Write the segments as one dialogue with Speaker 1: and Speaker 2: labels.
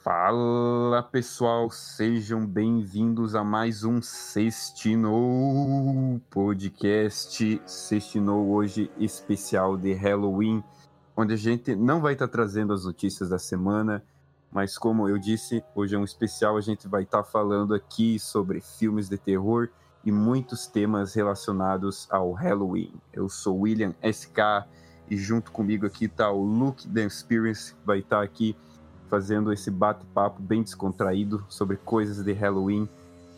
Speaker 1: Fala pessoal, sejam bem-vindos a mais um Sextinou podcast. Sextinou hoje especial de Halloween, onde a gente não vai estar trazendo as notícias da semana, mas como eu disse, hoje é um especial, a gente vai estar falando aqui sobre filmes de terror e muitos temas relacionados ao Halloween. Eu sou William SK e junto comigo aqui está o Luke The Experience, que vai estar aqui fazendo esse bate-papo bem descontraído sobre coisas de Halloween.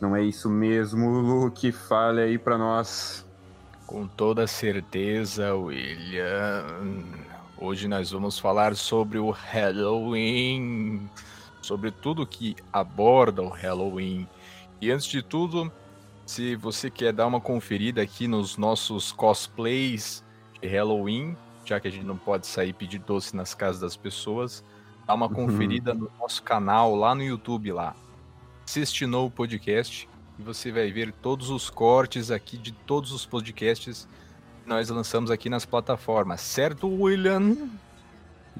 Speaker 1: Não é isso mesmo, Luke? Fale aí para nós.
Speaker 2: Com toda certeza, William. Hoje nós vamos falar sobre o Halloween, sobre tudo que aborda o Halloween. E antes de tudo, se você quer dar uma conferida aqui nos nossos cosplays de Halloween, já que a gente não pode sair pedir doce nas casas das pessoas, dá uma conferida no nosso canal lá no YouTube lá. Sextinou o podcast e você vai ver todos os cortes aqui de todos os podcasts que nós lançamos aqui nas plataformas, certo, William?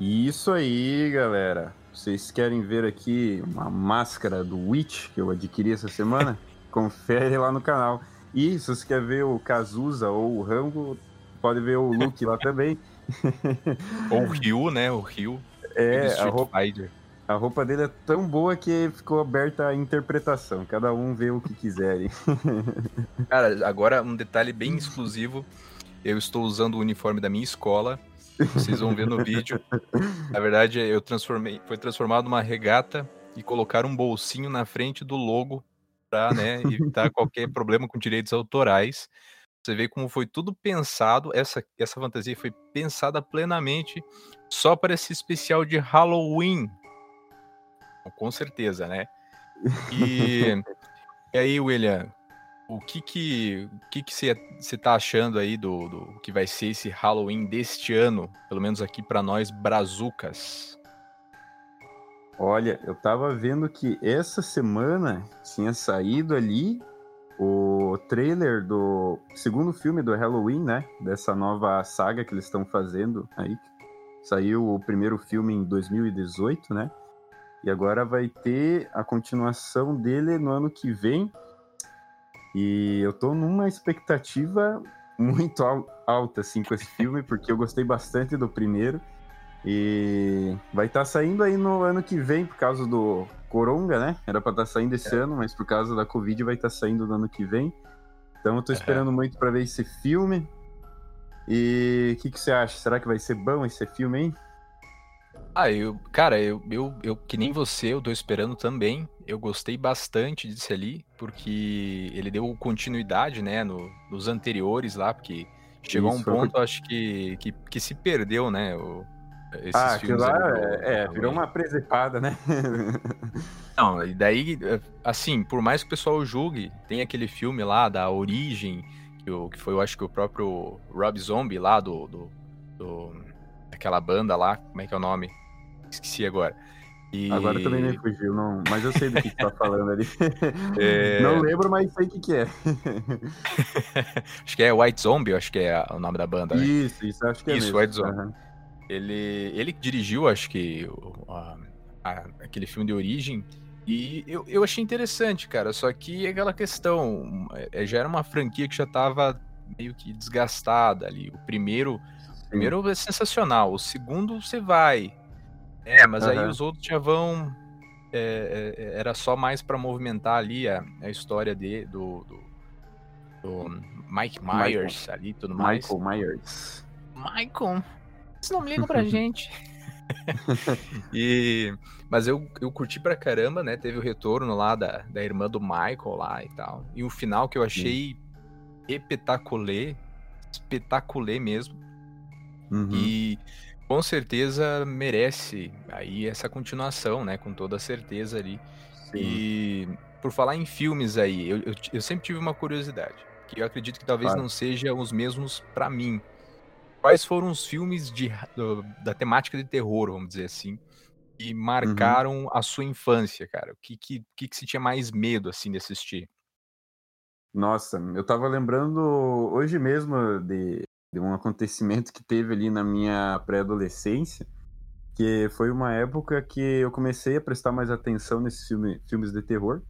Speaker 1: Isso aí, galera. Vocês querem ver aqui uma máscara do Witch que eu adquiri essa semana? Confere lá no canal. E se você quer ver o Cazuza ou o Rango, pode ver o Luke lá também.
Speaker 2: ou o Ryu, né? O Ryu.
Speaker 1: É, a roupa, a roupa dele é tão boa que ficou aberta a interpretação. Cada um vê o que quiser.
Speaker 2: Cara, agora um detalhe bem exclusivo. Eu estou usando o uniforme da minha escola. Vocês vão ver no vídeo. Na verdade, eu transformei, foi transformado numa regata e colocar um bolsinho na frente do logo para né, evitar qualquer problema com direitos autorais. Você vê como foi tudo pensado, essa, essa fantasia foi pensada plenamente só para esse especial de Halloween. Com certeza, né? E, e aí, William, o que que que que você está achando aí do, do que vai ser esse Halloween deste ano, pelo menos aqui para nós brazucas?
Speaker 1: Olha, eu tava vendo que essa semana tinha saído ali o trailer do segundo filme do Halloween, né? Dessa nova saga que eles estão fazendo aí. Saiu o primeiro filme em 2018, né? E agora vai ter a continuação dele no ano que vem. E eu tô numa expectativa muito alta, assim, com esse filme, porque eu gostei bastante do primeiro. E vai estar tá saindo aí no ano que vem, por causa do Coronga, né? Era para estar tá saindo esse é. ano, mas por causa da Covid vai estar tá saindo no ano que vem. Então eu tô esperando uhum. muito para ver esse filme. E o que, que você acha? Será que vai ser bom esse filme, hein?
Speaker 2: Ah, eu, cara, eu, eu, eu, que nem você, eu tô esperando também. Eu gostei bastante disso ali, porque ele deu continuidade, né, no, nos anteriores lá, porque chegou Isso, a um ponto, foi... acho que, que, que se perdeu, né, o,
Speaker 1: esses ah, aquilo lá é, é, virou uma presepada, né?
Speaker 2: Não, e daí, assim, por mais que o pessoal julgue, tem aquele filme lá da Origem, que, o, que foi, eu acho que o próprio Rob Zombie lá do, do, do aquela banda lá, como é que é o nome? Esqueci agora.
Speaker 1: E... Agora também me fugiu, não, mas eu sei do que você tá falando ali. É... Não lembro, mas sei o que, que é.
Speaker 2: acho que é White Zombie, acho que é o nome da banda.
Speaker 1: Né? Isso, isso, acho que é
Speaker 2: Isso,
Speaker 1: mesmo.
Speaker 2: White Zombie. Uhum. Ele, ele dirigiu, acho que, a, a, aquele filme de origem. E eu, eu achei interessante, cara. Só que é aquela questão. É, já era uma franquia que já tava meio que desgastada ali. O primeiro, o primeiro é sensacional. O segundo você vai. É, mas uhum. aí os outros já vão. É, é, era só mais para movimentar ali a, a história de, do, do, do Mike Myers Michael. ali tudo mais.
Speaker 1: Michael Myers.
Speaker 2: Michael. Vocês não ligam pra gente. e, mas eu, eu curti pra caramba, né? Teve o retorno lá da, da irmã do Michael lá e tal. E o final que eu achei espetaculê, espetaculê mesmo. Uhum. E com certeza merece aí essa continuação, né? Com toda certeza ali. Sim. E por falar em filmes aí, eu, eu, eu, sempre tive uma curiosidade. Que eu acredito que talvez claro. não sejam os mesmos para mim. Quais foram os filmes de, do, da temática de terror, vamos dizer assim, que uhum. marcaram uhum. a sua infância, cara? O que, que, que, que você tinha mais medo, assim, de assistir?
Speaker 1: Nossa, eu tava lembrando hoje mesmo de, de um acontecimento que teve ali na minha pré-adolescência, que foi uma época que eu comecei a prestar mais atenção nesses filme, filmes de terror.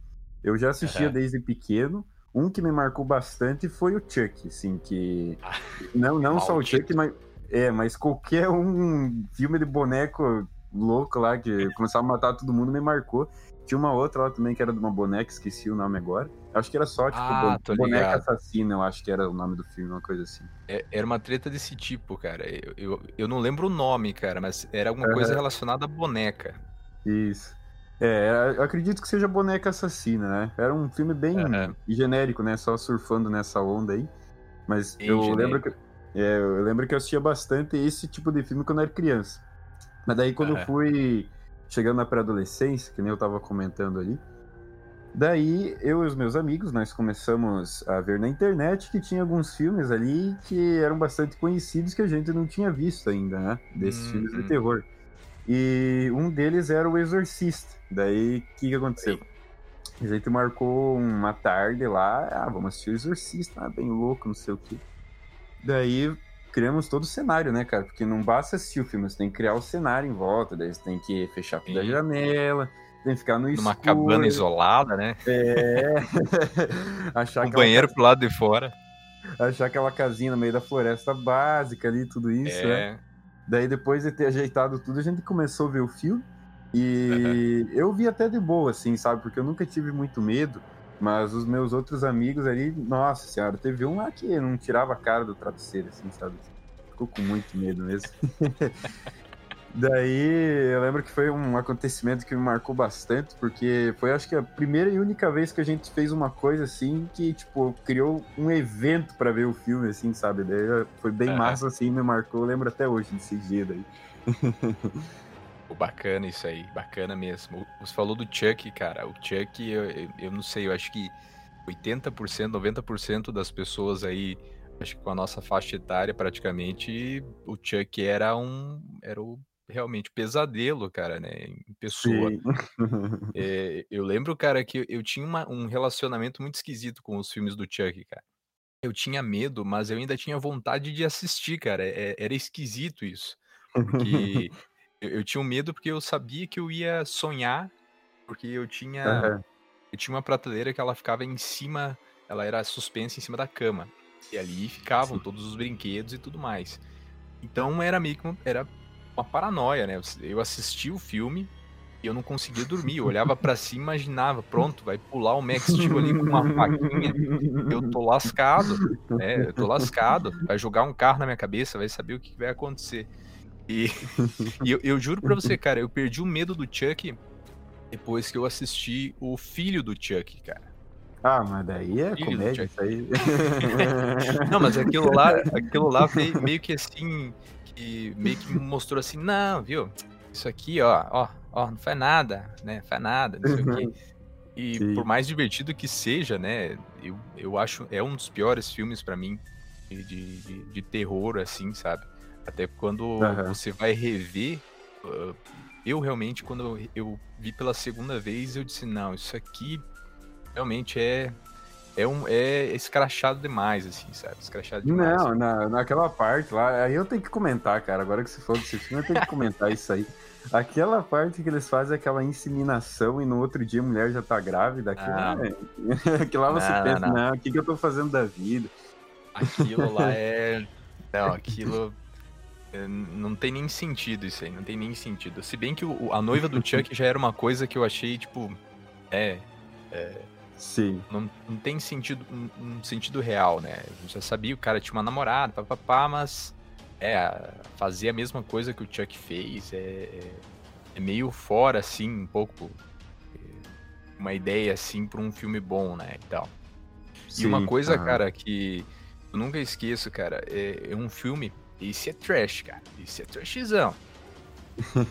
Speaker 1: Eu já assistia uhum. desde pequeno. Um que me marcou bastante foi o Chuck, assim, que. Não, não só o Chuck, mas. É, mas qualquer um filme de boneco louco lá que começava a matar todo mundo me marcou. Tinha uma outra lá também que era de uma boneca, esqueci o nome agora. Acho que era só, tipo, ah, boneca assassina, eu acho que era o nome do filme, uma coisa assim.
Speaker 2: É, era uma treta desse tipo, cara. Eu, eu, eu, não lembro o nome, cara, mas era alguma uhum. coisa relacionada à boneca.
Speaker 1: Isso. É, eu acredito que seja boneca assassina, né? Era um filme bem uhum. genérico, né? Só surfando nessa onda aí. Mas bem eu genérico. lembro que. É, eu lembro que eu assistia bastante esse tipo de filme quando eu era criança. Mas daí quando uhum. eu fui chegando na pré-adolescência, que nem eu tava comentando ali, daí eu e os meus amigos, nós começamos a ver na internet que tinha alguns filmes ali que eram bastante conhecidos que a gente não tinha visto ainda, né? Desses filmes de uhum. terror. E um deles era o Exorcista. Daí, o que, que aconteceu? A gente marcou uma tarde lá, ah, vamos assistir o Exorcista, ah, bem louco, não sei o quê. Daí criamos todo o cenário, né, cara? Porque não basta assistir o filme, você tem que criar o cenário em volta, daí você tem que fechar toda a janela, tem que ficar no
Speaker 2: Numa cabana isolada, né?
Speaker 1: É. Achar
Speaker 2: o banheiro pro lado de fora.
Speaker 1: Achar aquela casinha no meio da floresta básica ali, tudo isso, é. né? Daí depois de ter ajeitado tudo, a gente começou a ver o filme. E uhum. eu vi até de boa, assim, sabe? Porque eu nunca tive muito medo. Mas os meus outros amigos ali, nossa senhora, teve um lá que não tirava a cara do travesseiro, assim, sabe? Ficou com muito medo mesmo. Daí eu lembro que foi um acontecimento que me marcou bastante, porque foi acho que a primeira e única vez que a gente fez uma coisa assim que, tipo, criou um evento para ver o filme, assim, sabe? Daí foi bem massa, assim, me marcou, eu lembro até hoje desse dia daí.
Speaker 2: Bacana isso aí, bacana mesmo. Você falou do Chuck, cara. O Chuck, eu, eu não sei, eu acho que 80%, 90% das pessoas aí, acho que com a nossa faixa etária praticamente, o Chuck era um. Era o, realmente pesadelo, cara, né? Em pessoa. é, eu lembro, cara, que eu tinha uma, um relacionamento muito esquisito com os filmes do Chuck, cara. Eu tinha medo, mas eu ainda tinha vontade de assistir, cara. É, era esquisito isso. Porque eu, eu tinha um medo porque eu sabia que eu ia sonhar, porque eu tinha. Uhum. Eu tinha uma prateleira que ela ficava em cima, ela era suspensa em cima da cama. E ali ficavam Sim. todos os brinquedos e tudo mais. Então era meio que uma, era uma paranoia, né? Eu assistia o filme e eu não conseguia dormir. Eu olhava para cima e imaginava, pronto, vai pular o Max Steel ali com uma faquinha. Eu tô lascado, né? Eu tô lascado. Vai jogar um carro na minha cabeça, vai saber o que vai acontecer. E, e eu, eu, juro pra você, cara, eu perdi o medo do Chuck depois que eu assisti o filho do Chuck, cara.
Speaker 1: Ah, mas daí é filho comédia, isso aí.
Speaker 2: não, mas aquilo lá, aquilo lá veio meio que assim, que meio que mostrou assim, não, viu? Isso aqui, ó, ó, ó, não faz nada, né? Faz nada, não sei o quê. E Sim. por mais divertido que seja, né? Eu, eu acho é um dos piores filmes para mim de, de, de terror, assim, sabe? Até quando uhum. você vai rever. Uh, eu realmente, quando eu vi pela segunda vez, eu disse, não, isso aqui realmente é. É, um, é escrachado demais, assim, sabe? Escrachado demais.
Speaker 1: Não, na, naquela parte lá, aí eu tenho que comentar, cara. Agora que você falou desse filme, eu tenho que comentar isso aí. Aquela parte que eles fazem aquela inseminação e no outro dia a mulher já tá grávida, aquilo, ah, é... aquilo lá você não, pensa, não, não, o que, que eu tô fazendo da vida?
Speaker 2: Aquilo lá é. Não, aquilo é, não tem nem sentido isso aí, não tem nem sentido. Se bem que o, a noiva do Chuck já era uma coisa que eu achei, tipo, é. é
Speaker 1: Sim.
Speaker 2: Não, não tem sentido, um, um, sentido real, né? Eu já sabia, o cara tinha uma namorada, papapá, mas. É, fazer a mesma coisa que o Chuck fez é, é, é meio fora, assim, um pouco. É, uma ideia, assim, pra um filme bom, né? E tal. Sim, e uma coisa, cara, que eu nunca esqueço, cara, é, é um filme esse é trash, cara. Esse é trashzão.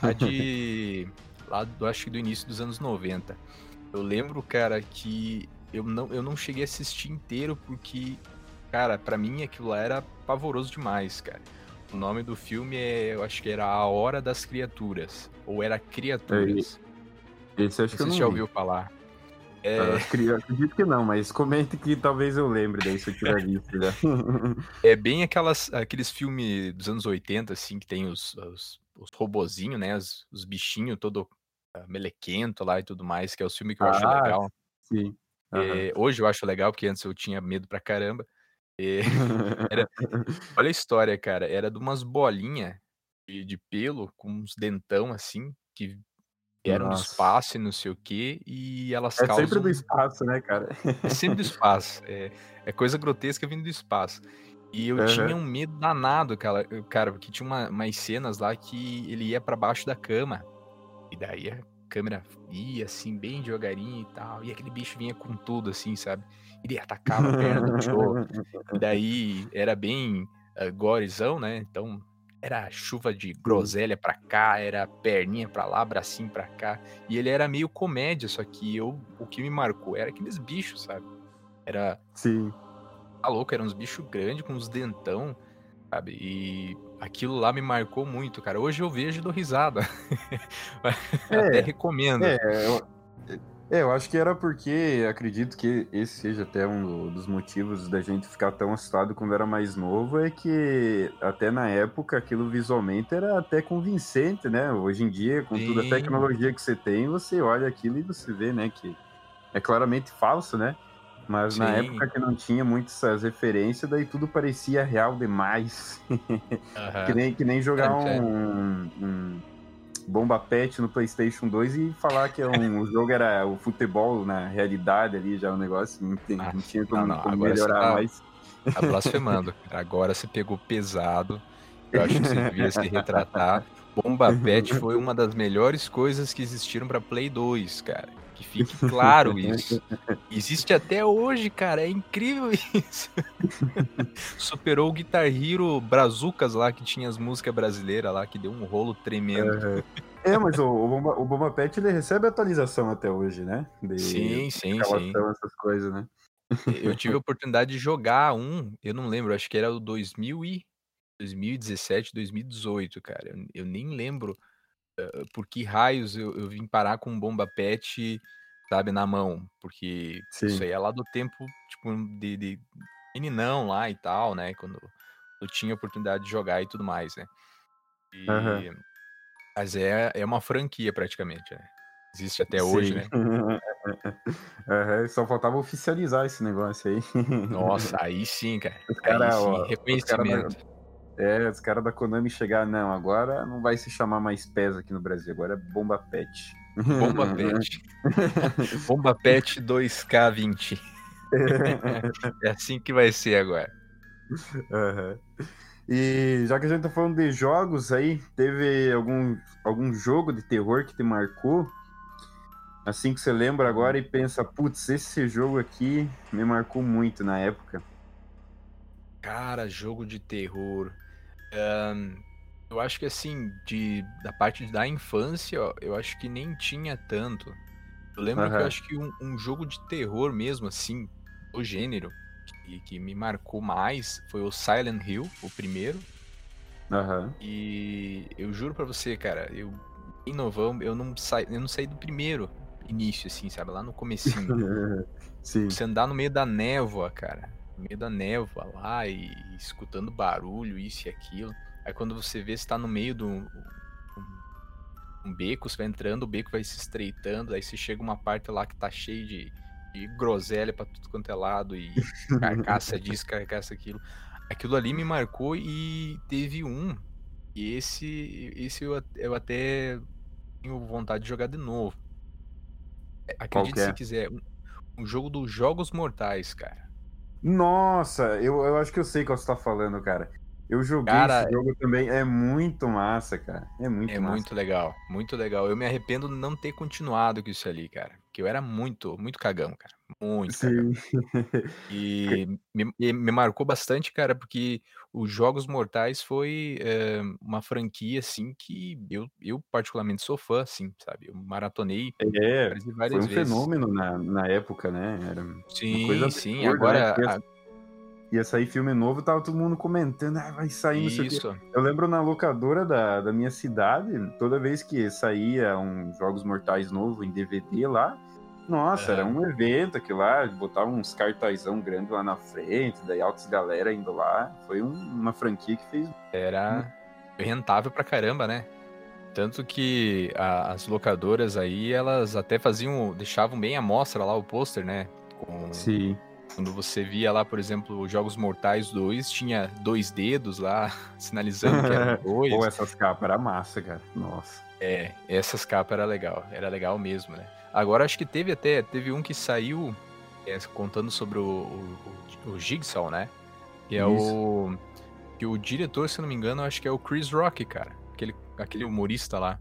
Speaker 2: A de. lá do, acho que do início dos anos 90. Eu lembro, cara, que eu não, eu não cheguei a assistir inteiro porque, cara, para mim aquilo lá era pavoroso demais, cara. O nome do filme é, eu acho que era A Hora das Criaturas. Ou era Criaturas.
Speaker 1: É, esse acho não que eu não
Speaker 2: já ouviu falar.
Speaker 1: É... Eu acredito que não, mas comente que talvez eu lembre daí se eu tiver visto já.
Speaker 2: É bem aquelas, aqueles filmes dos anos 80, assim, que tem os, os os robozinhos, né? Os, os bichinhos todo melequento lá e tudo mais, que é o filme que eu ah, acho legal.
Speaker 1: Sim.
Speaker 2: Uhum. hoje eu acho legal, porque antes eu tinha medo pra caramba. era, olha a história, cara. Era de umas bolinhas de, de pelo com uns dentão assim, que eram do espaço e não sei o quê, e elas
Speaker 1: É
Speaker 2: causam.
Speaker 1: sempre do espaço, né, cara?
Speaker 2: É sempre do espaço. É, é coisa grotesca vindo do espaço. E eu tinha
Speaker 1: Aham.
Speaker 2: um medo danado, cara, cara porque tinha uma, umas cenas lá que ele ia pra baixo da cama. E daí a câmera ia assim, bem devagarinho e tal. E aquele bicho vinha com tudo, assim, sabe? Ele atacava a perna do Joe. E daí era bem uh, gorezão, né? Então era chuva de groselha pra cá, era perninha pra lá, bracinho pra cá. E ele era meio comédia, só que eu, o que me marcou era aqueles bichos, sabe? Era.
Speaker 1: Sim.
Speaker 2: Tá louco, eram uns bichos grandes com uns dentão, sabe? E aquilo lá me marcou muito, cara. Hoje eu vejo e dou risada. Até
Speaker 1: É,
Speaker 2: recomendo.
Speaker 1: é, eu, é, eu acho que era porque acredito que esse seja até um do- dos motivos da gente ficar tão assustado quando era mais novo, é que até na época aquilo visualmente era até convincente, né? Hoje em dia, com toda a
Speaker 2: Sim,
Speaker 1: tecnologia que você tem, você olha aquilo e você vê, né, que é claramente falso, né? Mas na
Speaker 2: sim.
Speaker 1: época que não tinha muitas referências, daí tudo parecia real demais. Que
Speaker 2: Aham.
Speaker 1: nem, que nem jogar um, um Bomba Pet no PlayStation 2 e falar que é um, o jogo era o futebol na realidade ali, já o negócio, não, tem-
Speaker 2: Ah,
Speaker 1: não tinha
Speaker 2: não,
Speaker 1: como,
Speaker 2: não.
Speaker 1: como
Speaker 2: Agora você
Speaker 1: melhorar
Speaker 2: tá,
Speaker 1: mais.
Speaker 2: tá blasfemando. Agora você pegou pesado. Eu acho que você devia se retratar. Bomba Pet foi uma das melhores coisas que existiram pra Play 2, cara. Que fique claro isso. Existe até hoje, cara. É incrível isso. Superou o Guitar Hero Brazucas lá, que tinha as músicas brasileiras lá, que deu um rolo tremendo.
Speaker 1: É, mas o, o, Bomba, o Bomba Pet ele recebe atualização até hoje, né? De
Speaker 2: Sim, sim, sim.
Speaker 1: escalação, essas coisas, né?
Speaker 2: Eu tive a oportunidade de jogar um, eu não lembro, acho que era o 2000 e 2017, 2018, cara. Eu, eu nem lembro por que raios eu, eu vim parar com um bomba pet, sabe, na mão. Porque isso
Speaker 1: Sim.
Speaker 2: aí é lá do tempo, tipo, de, de meninão lá e tal, né? Quando eu tinha oportunidade de jogar e tudo mais, né? E... Mas é, é uma franquia praticamente, né? Existe até hoje,
Speaker 1: Sim.
Speaker 2: né?
Speaker 1: Aham, Só faltava oficializar esse negócio aí.
Speaker 2: Nossa, aí sim, cara.
Speaker 1: Os
Speaker 2: Aí
Speaker 1: caras,
Speaker 2: sim,
Speaker 1: ó, os
Speaker 2: reconhecimento.
Speaker 1: É, os cara da Konami chegar, não, agora não vai se chamar mais PES aqui no Brasil, agora é Bomba Pet.
Speaker 2: Bomba Pet. Bomba Pet 2K20. É assim que vai ser agora.
Speaker 1: Aham. E já que a gente tá falando de jogos aí, teve algum, algum jogo de terror que te marcou? Assim que você lembra agora e pensa, putz, esse jogo aqui me marcou muito na época.
Speaker 2: Cara, jogo de terror. Ahn, eu acho que assim, de, da parte da infância, ó, eu acho que nem tinha tanto. Eu lembro que eu acho que um, um jogo de terror mesmo, assim, do gênero, que, que me marcou mais foi o Silent Hill, o primeiro.
Speaker 1: aham.
Speaker 2: E eu juro pra você, cara, eu em eu não saí, eu não saí do primeiro início, assim, sabe? Lá no comecinho.
Speaker 1: Sim.
Speaker 2: Você andar no meio da névoa, cara. Meio da névoa lá e escutando barulho, isso e aquilo. Aí quando você vê, você tá no meio do. Um, um beco, você vai entrando, o beco vai se estreitando, aí você chega uma parte lá que tá cheio de, de groselha pra tudo quanto é lado, e carcaça disso, carcaça aquilo. Aquilo ali me marcou e teve um. E esse, esse eu, eu até tenho vontade de jogar de novo.
Speaker 1: Qual
Speaker 2: Acredite se
Speaker 1: é?
Speaker 2: quiser, um, um jogo dos Jogos Mortais, cara.
Speaker 1: Nossa, eu, eu acho que eu sei qual você tá falando, cara. Eu joguei
Speaker 2: Cara,
Speaker 1: esse jogo também, é muito massa, cara. É
Speaker 2: é
Speaker 1: muito massa.
Speaker 2: muito legal, muito legal. Eu me arrependo de não ter continuado com isso ali, cara. Porque eu era muito, muito cagão, cara. Muito cagão.
Speaker 1: Sim.
Speaker 2: E me, e me marcou bastante, cara, porque os Jogos Mortais foi é, uma franquia, assim, que eu, eu particularmente sou fã, assim, sabe? Eu maratonei
Speaker 1: É,
Speaker 2: várias
Speaker 1: foi um
Speaker 2: vezes.
Speaker 1: fenômeno na, na época, né? Era
Speaker 2: Sim,
Speaker 1: coisa
Speaker 2: sim.
Speaker 1: né?
Speaker 2: Agora, a-
Speaker 1: ia sair filme novo, tava todo mundo comentando, ah, vai sair, não sei o quê.
Speaker 2: isso.
Speaker 1: Eu lembro na locadora da, da minha cidade, toda vez que saía um Jogos Mortais novo em DVD lá, nossa, era
Speaker 2: aham.
Speaker 1: um evento que lá, botava uns cartazão grande lá na frente, daí altas galera indo lá. Foi um- uma franquia que fez.
Speaker 2: Era rentável pra caramba, né? Tanto que a, as locadoras aí, elas até faziam, deixavam bem a mostra lá o pôster, né?
Speaker 1: Com, Sim.
Speaker 2: Quando você via lá, por exemplo, Jogos Mortais 2, tinha dois dedos lá, sinalizando que eram dois.
Speaker 1: Pô, essas capas era massa, cara. Nossa.
Speaker 2: É, essas capas era legal. Era legal mesmo, né? Agora acho que teve até, teve um que saiu é, contando sobre o, o, o, Jigsaw, né? Que é Isso. o. Que o diretor, se não me engano, acho que é o Chris Rock, cara. Aquele, aquele humorista lá.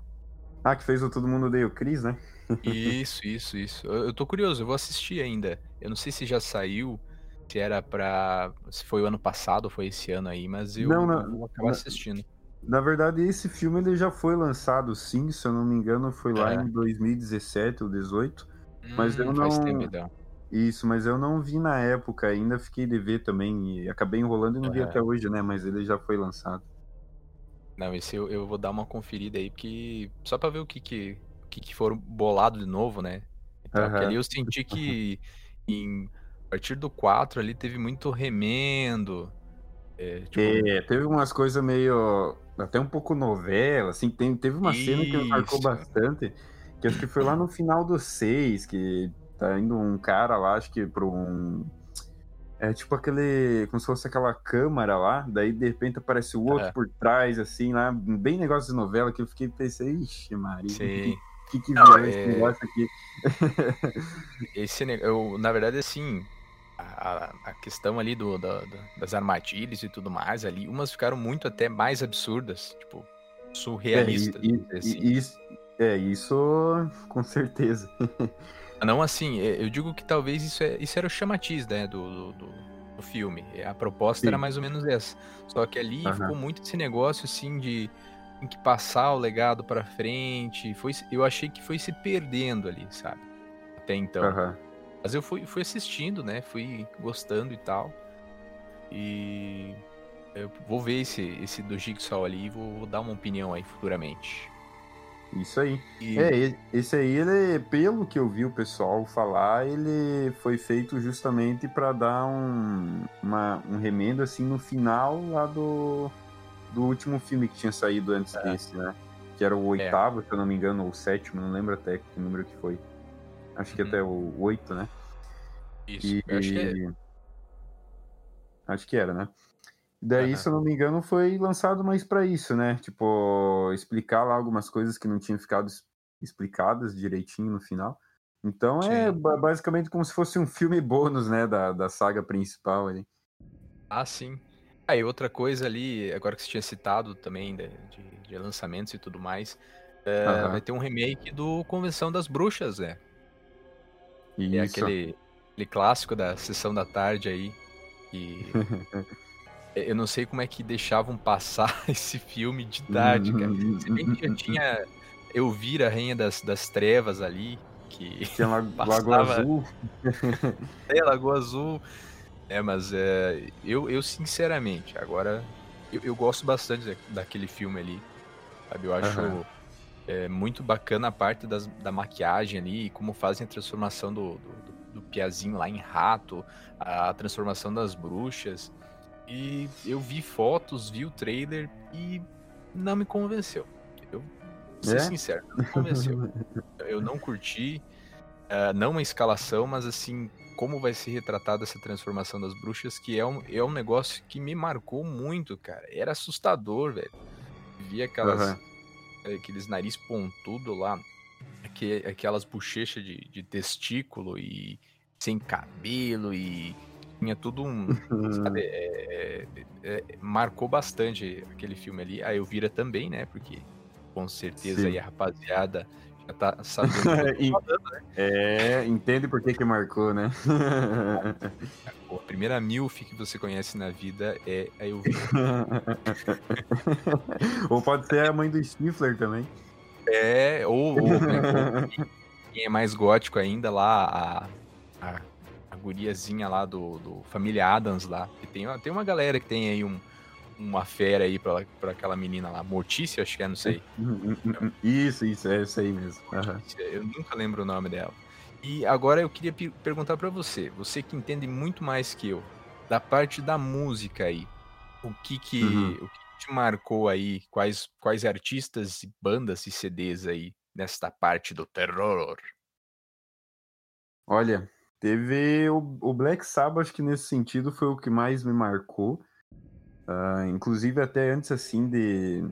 Speaker 1: Ah, que fez o Todo Mundo Odeia o Chris, né?
Speaker 2: Isso, isso, isso. Eu, eu tô curioso, eu vou assistir ainda. Eu não sei se já saiu, se era pra. Se foi o ano passado ou foi esse ano aí, mas eu, não, não, vou acabar assistindo.
Speaker 1: Na verdade, esse filme ele já foi lançado, sim, se eu não me engano, foi lá é. em 2017 ou 2018. Hum, mas eu não. Tempo, então. Isso, mas eu não vi na época ainda, fiquei de ver também e acabei enrolando e não vi até hoje, né? Mas ele já foi lançado.
Speaker 2: Não, esse eu, eu vou dar uma conferida aí, porque só pra ver o que que, que, que foram bolado de novo, né? Então, uhum. ali eu senti que em, a partir do 4 ali teve muito remendo.
Speaker 1: É, tipo... é, teve umas coisas meio. até um pouco novela, assim. Tem, teve uma Isso. cena que me marcou bastante, que acho que foi lá no final do 6, que Tá indo um cara lá, acho que pra um. É tipo aquele. Como se fosse aquela câmara lá, daí de repente aparece o outro é. por trás, assim, lá, bem negócio de novela, que eu fiquei pensando, ixi, Maria. Sim. Que que Não, é... esse negócio aqui?
Speaker 2: esse eu, na verdade, assim, a, a questão ali do, do, das armadilhas e tudo mais ali, umas ficaram muito até mais absurdas, tipo, surrealistas.
Speaker 1: É, e, e, assim. e, isso, é, isso com certeza.
Speaker 2: Não assim, é, eu digo que talvez isso, é, isso era o chamatiz né, do, do, do filme. A proposta Sim. era mais ou menos essa. Só que ali uhum. ficou muito esse negócio assim de tem que passar o legado para frente. Foi, eu achei que foi se perdendo ali, sabe? Até então. Uhum. Mas eu fui, fui assistindo, né? Fui gostando e tal. E eu vou ver esse, esse do Jigsaw ali e vou dar uma opinião aí futuramente.
Speaker 1: Isso aí. E... É, esse aí, ele, pelo que eu vi o pessoal falar, ele foi feito justamente para dar um, uma, um remendo assim no final lá do, do último filme que tinha saído antes é. desse, né? Que era o é. oitavo, é. se eu não me engano, ou o sétimo, não lembro até que número que foi. Acho que uhum. até o oito, né?
Speaker 2: Isso, e, acho que é.
Speaker 1: Acho que era, né? Daí, uhum. se eu não me engano, foi lançado mais para isso, né? Tipo, explicar lá algumas coisas que não tinham ficado explicadas direitinho no final. Então é Sim. é basicamente como se fosse um filme bônus, né, da, da saga principal ali.
Speaker 2: Ah, sim. Aí ah, outra coisa ali, agora que você tinha citado também de, de, de lançamentos e tudo mais, é, vai ter um remake do Convenção das Bruxas, né? É isso. É aquele, aquele clássico da sessão da tarde aí. E eu não sei como é que deixavam passar esse filme de tarde, cara. Se bem que já tinha Elvira, Rainha das, das Trevas ali, que.
Speaker 1: Tinha Lagoa Azul.
Speaker 2: é, Lagoa Azul. É, mas é, eu, eu sinceramente, agora eu, eu gosto bastante daquele filme ali. Sabe? Eu acho uhum. É, muito bacana a parte das, da maquiagem ali, como fazem a transformação do, do, do Piazinho lá em rato, a transformação das bruxas. E eu vi fotos, vi o trailer e não me convenceu. Eu vou ser é? sincero, não me convenceu. eu não curti, uh, não uma escalação, mas assim, como vai ser retratada essa transformação das bruxas, que é um, é um negócio que me marcou muito, cara. Era assustador, velho. Via aquelas, uhum. Aqueles nariz pontudo lá, aquelas bochechas de, de testículo e sem cabelo e tinha tudo um. sabe, é, é, é, marcou bastante aquele filme ali. A Elvira também, né? Porque com certeza Sim. aí a rapaziada tá sabendo. falando,
Speaker 1: né? É, entende por que que marcou, né?
Speaker 2: a primeira milf que você conhece na vida é a Elvira.
Speaker 1: ou pode ser a mãe do Stifler também.
Speaker 2: É, ou, ou né, quem é mais gótico ainda lá, a, a guriazinha lá do, do Família Adams lá. Que tem, tem uma galera que tem aí um, uma fera aí pra, pra aquela menina lá. Mortícia, acho que é, não sei.
Speaker 1: Isso, isso, é isso aí mesmo.
Speaker 2: Uhum. Eu nunca lembro o nome dela. E agora eu queria perguntar para você, você que entende muito mais que eu, da parte da música aí, o que que, uhum. o que te marcou aí? Quais, quais artistas, bandas e CDs aí nesta parte do terror?
Speaker 1: Olha, teve o, o Black Sabbath, que nesse sentido foi o que mais me marcou. Uh, inclusive, até antes, assim, de,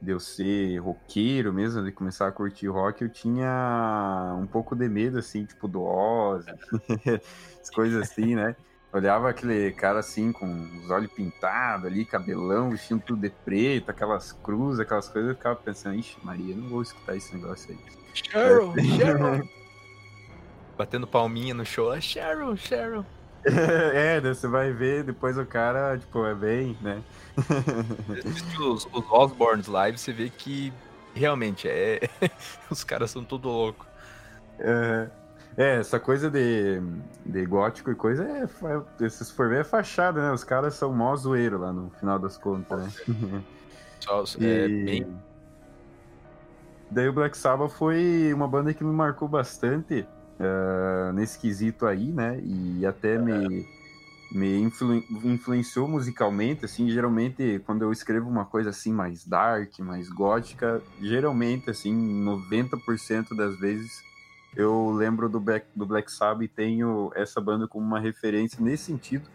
Speaker 1: de eu ser roqueiro mesmo, de começar a curtir rock, eu tinha um pouco de medo, assim, tipo, do Ozzy, as coisas assim, né? Olhava aquele cara assim, com os olhos pintados ali, cabelão, vestindo tudo de preto, aquelas cruzes, aquelas coisas, eu ficava pensando, ixi, Maria, não vou escutar esse negócio aí.
Speaker 2: Cheryl, Cheryl! Batendo palminha no show, ah, Cheryl, Cheryl.
Speaker 1: é, você vai ver, depois o cara, tipo, é bem, né?
Speaker 2: os, os Osborns Live, você vê que realmente é. os caras são tudo louco.
Speaker 1: É. É, essa coisa de, de gótico e coisa, é, se for ver, é fachada, né? Os caras são mó zoeiro lá no final das contas, né?
Speaker 2: Só, e... é, bem...
Speaker 1: Daí o Black Sabbath foi uma banda que me marcou bastante uh, nesse quesito aí, né? E até me, me influ, influenciou musicalmente, assim, geralmente quando eu escrevo uma coisa assim mais dark, mais gótica, geralmente, assim, 90% das vezes eu lembro do Black, do Black Sabbath e tenho essa banda como uma referência nesse sentido.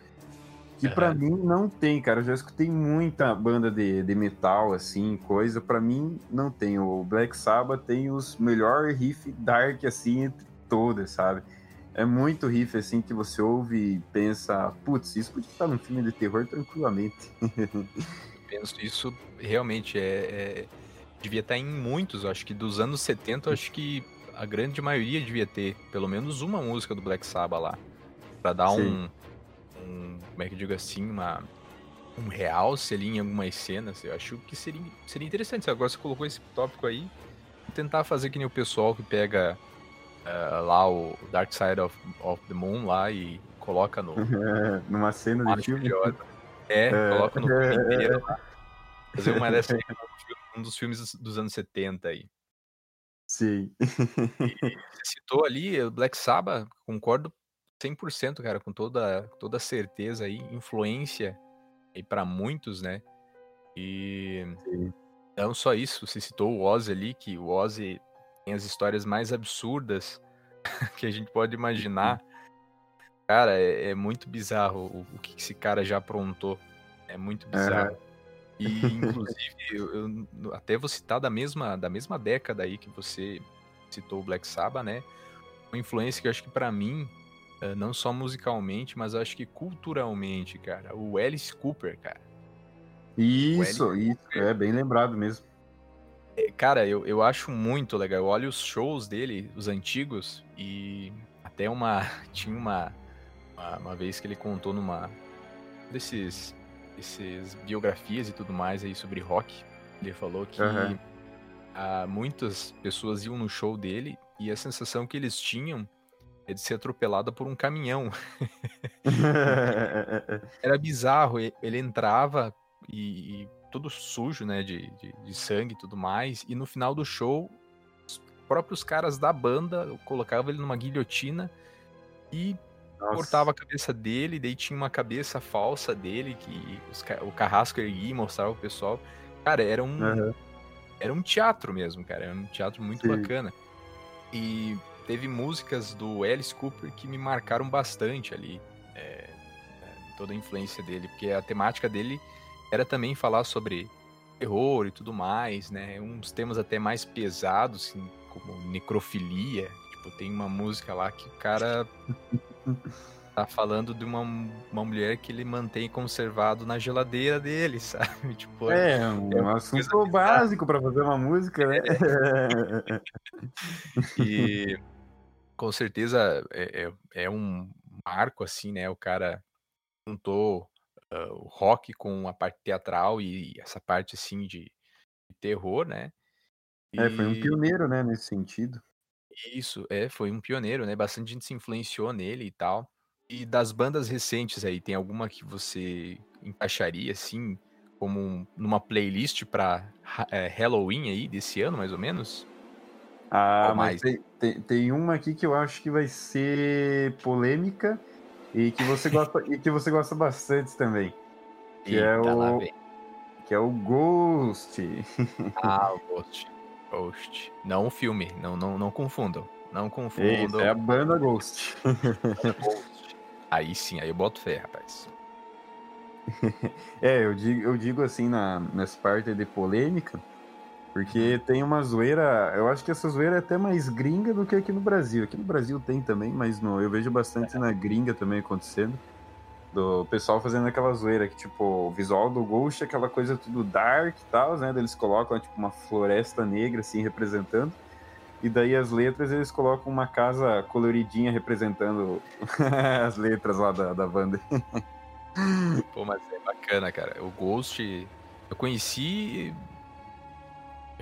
Speaker 1: Que para mim não tem, cara. Eu já escutei muita banda de, de metal, assim, coisa. para mim não tem. O Black Sabbath tem os melhor riff dark, assim, entre todas, sabe? É muito riff, assim, que você ouve e pensa, putz, isso podia estar num filme de terror tranquilamente.
Speaker 2: Penso isso realmente é, é, devia estar em muitos, acho que dos anos 70, acho que a grande maioria devia ter pelo menos uma música do Black Sabbath lá. Pra dar um, um, Como é que eu digo assim? Uma, um realce ali em algumas cenas. Eu acho que seria, seria interessante. Agora você colocou esse tópico aí. Tentar fazer que nem o pessoal que pega uh, lá o Dark Side of, of the Moon lá e coloca no.
Speaker 1: Numa cena de filme.
Speaker 2: É, é, coloca no filme inteiro lá. Fazer uma dessa um dos filmes dos anos 70 aí.
Speaker 1: Sim.
Speaker 2: E você citou ali o Black Sabbath, concordo 100%, cara, com toda, toda certeza aí, influência aí para muitos, né? E Sim. não só isso, você citou o Ozzy ali, que o Ozzy as histórias mais absurdas que a gente pode imaginar. Cara, é, é muito bizarro o, o, que esse cara já aprontou. É muito bizarro. Uhum. E, inclusive, eu, eu, até vou citar da mesma, da mesma década aí que você citou o Black Sabbath, né? Uma influência que eu acho que para mim, eh, não só musicalmente, mas acho que culturalmente, cara, o Alice Cooper, cara.
Speaker 1: Isso, isso, Cooper. é bem lembrado mesmo.
Speaker 2: É, cara, eu, eu acho muito legal. Eu olho os shows dele, os antigos, e até uma. Tinha uma, uma, uma vez que ele contou numa. desses essas biografias e tudo mais aí sobre rock. Ele falou que uhum. muitas pessoas iam no show dele e a sensação que eles tinham é de ser atropelada por um caminhão. Era bizarro. Ele entrava e, e todo sujo, né, de, de, de, sangue e tudo mais. E no final do show, os próprios caras da banda colocavam ele numa guilhotina e nossa. cortava a cabeça dele, daí tinha uma cabeça falsa dele que os, o carrasco erguia e mostrava o pessoal. Cara, era um. Uhum. Era um teatro mesmo, cara. Era um teatro muito Sim. bacana. E teve músicas do Alice Cooper que me marcaram bastante ali. É, toda a influência dele, porque a temática dele era também falar sobre terror e tudo mais, né? Uns temas até mais pesados, assim, como necrofilia. Tipo, tem uma música lá que o cara tá falando de uma, uma mulher que ele mantém conservado na geladeira dele, sabe?
Speaker 1: Tipo, é, é um, é assunto básico para fazer uma música, né? É.
Speaker 2: e com certeza é, é, é, um marco, assim, né? O cara juntou uh, o rock com a parte teatral e essa parte, assim, de, de terror, né?
Speaker 1: E... É, foi um pioneiro, né, nesse sentido.
Speaker 2: Isso, é, foi um pioneiro, né? Bastante gente se influenciou nele e tal. E das bandas recentes aí, tem alguma que você encaixaria, assim, como um, numa playlist pra é, Halloween aí, desse ano, mais ou menos?
Speaker 1: Ah, ou mas tem, tem, tem, uma aqui que eu acho que vai ser polêmica e que você gosta, e que você gosta bastante também. Que é Eita, é o, que é o Ghost.
Speaker 2: Ah, o Ghost. Ghost. Não o filme, não, não, não confundam. Não confundam.
Speaker 1: Isso, é a banda Ghost.
Speaker 2: Ghost. Aí sim, aí eu boto fé, rapaz.
Speaker 1: é, eu digo, eu digo assim na, nessa parte de polêmica, porque tem uma zoeira, eu acho que essa zoeira é até mais gringa do que aqui no Brasil. Aqui no Brasil tem também, mas no, eu vejo bastante na gringa também acontecendo. Do pessoal fazendo aquela zoeira que, tipo, o visual do Ghost é aquela coisa tudo dark e tal, né? Eles colocam, tipo, uma floresta negra, assim, representando. E daí as letras eles colocam uma casa coloridinha representando as letras lá da, da banda.
Speaker 2: Pô, mas é bacana, cara. O Ghost, eu conheci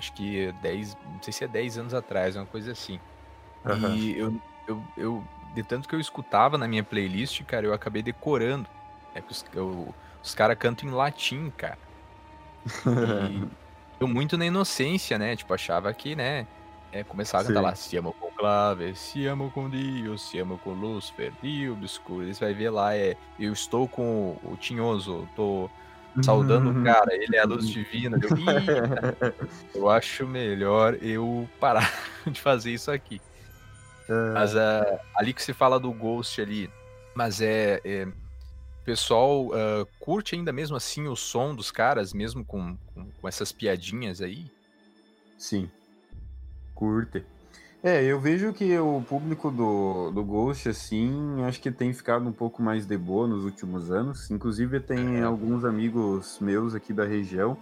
Speaker 2: acho que 10, não sei se é 10 anos atrás, uma coisa assim. Uhum. E eu, eu, eu, de tanto que eu escutava na minha playlist, cara, eu acabei decorando. Né, os, eu, os caras cantam em latim, cara. E eu muito na inocência, né? Tipo, achava que, né? É, começava a cantar lá, se amo com clave, se amo com Dio, se amo com Lúcifer, Dio obscuro. Você vai ver lá, é, eu estou com o Tinhoso, tô saudando o cara, ele é a luz divina. Eu, eu acho melhor eu parar de fazer isso aqui. Mas uh, ali que se fala do Ghost ali, mas é. é pessoal uh, curte ainda mesmo assim o som dos caras, mesmo com, com, com essas piadinhas aí?
Speaker 1: Sim, curte. É, eu vejo que o público do, do Ghost, assim, acho que tem ficado um pouco mais de boa nos últimos anos. Inclusive, tem é. alguns amigos meus aqui da região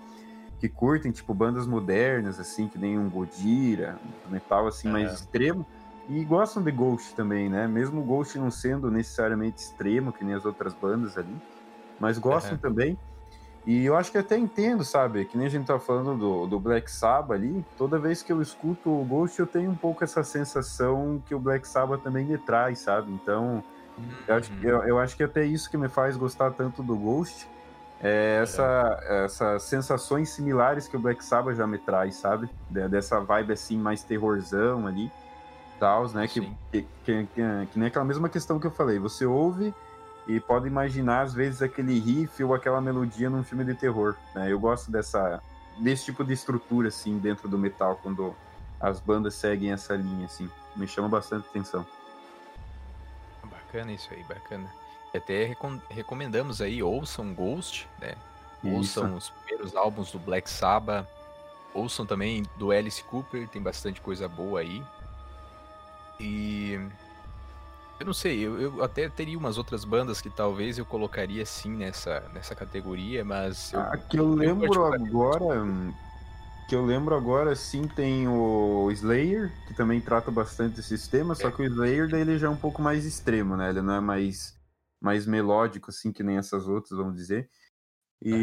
Speaker 1: que curtem, tipo, bandas modernas, assim, que nem um Godira, um metal, assim, é. mais extremo. E gostam de Ghost também, né? Mesmo o Ghost não sendo necessariamente extremo, que nem as outras bandas ali. Mas gostam também. E eu acho que até entendo, sabe? Que nem a gente tá falando do, do Black Sabbath ali. Toda vez que eu escuto o Ghost, eu tenho um pouco essa sensação que o Black Sabbath também me traz, sabe? Então, eu, acho, eu, eu, acho que até isso que me faz gostar tanto do Ghost. É essa, é. essas sensações similares que o Black Sabbath já me traz, sabe? Dessa vibe assim, mais terrorzão ali, tal, né? Que, que, que, que, que nem aquela mesma questão que eu falei. Você ouve e pode imaginar às vezes aquele riff ou aquela melodia num filme de terror. Né? Eu gosto dessa desse tipo de estrutura assim dentro do metal quando as bandas seguem essa linha assim, me chama bastante atenção.
Speaker 2: Bacana isso aí, bacana. E até recom recomendamos aí ouçam Ghost, né? Ouçam os primeiros álbuns do Black Sabbath, ouçam também do Alice Cooper, tem bastante coisa boa aí. E eu não sei, eu, eu, até teria umas outras bandas que talvez eu colocaria sim nessa, nessa categoria, mas.
Speaker 1: Eu, ah, que eu lembro eu agora. Que eu lembro agora, sim, tem o Slayer, que também trata bastante esse tema, é. só que o Slayer dele já é um pouco mais extremo, né? Ele não é mais, mais melódico, assim, que nem essas outras, vamos dizer. E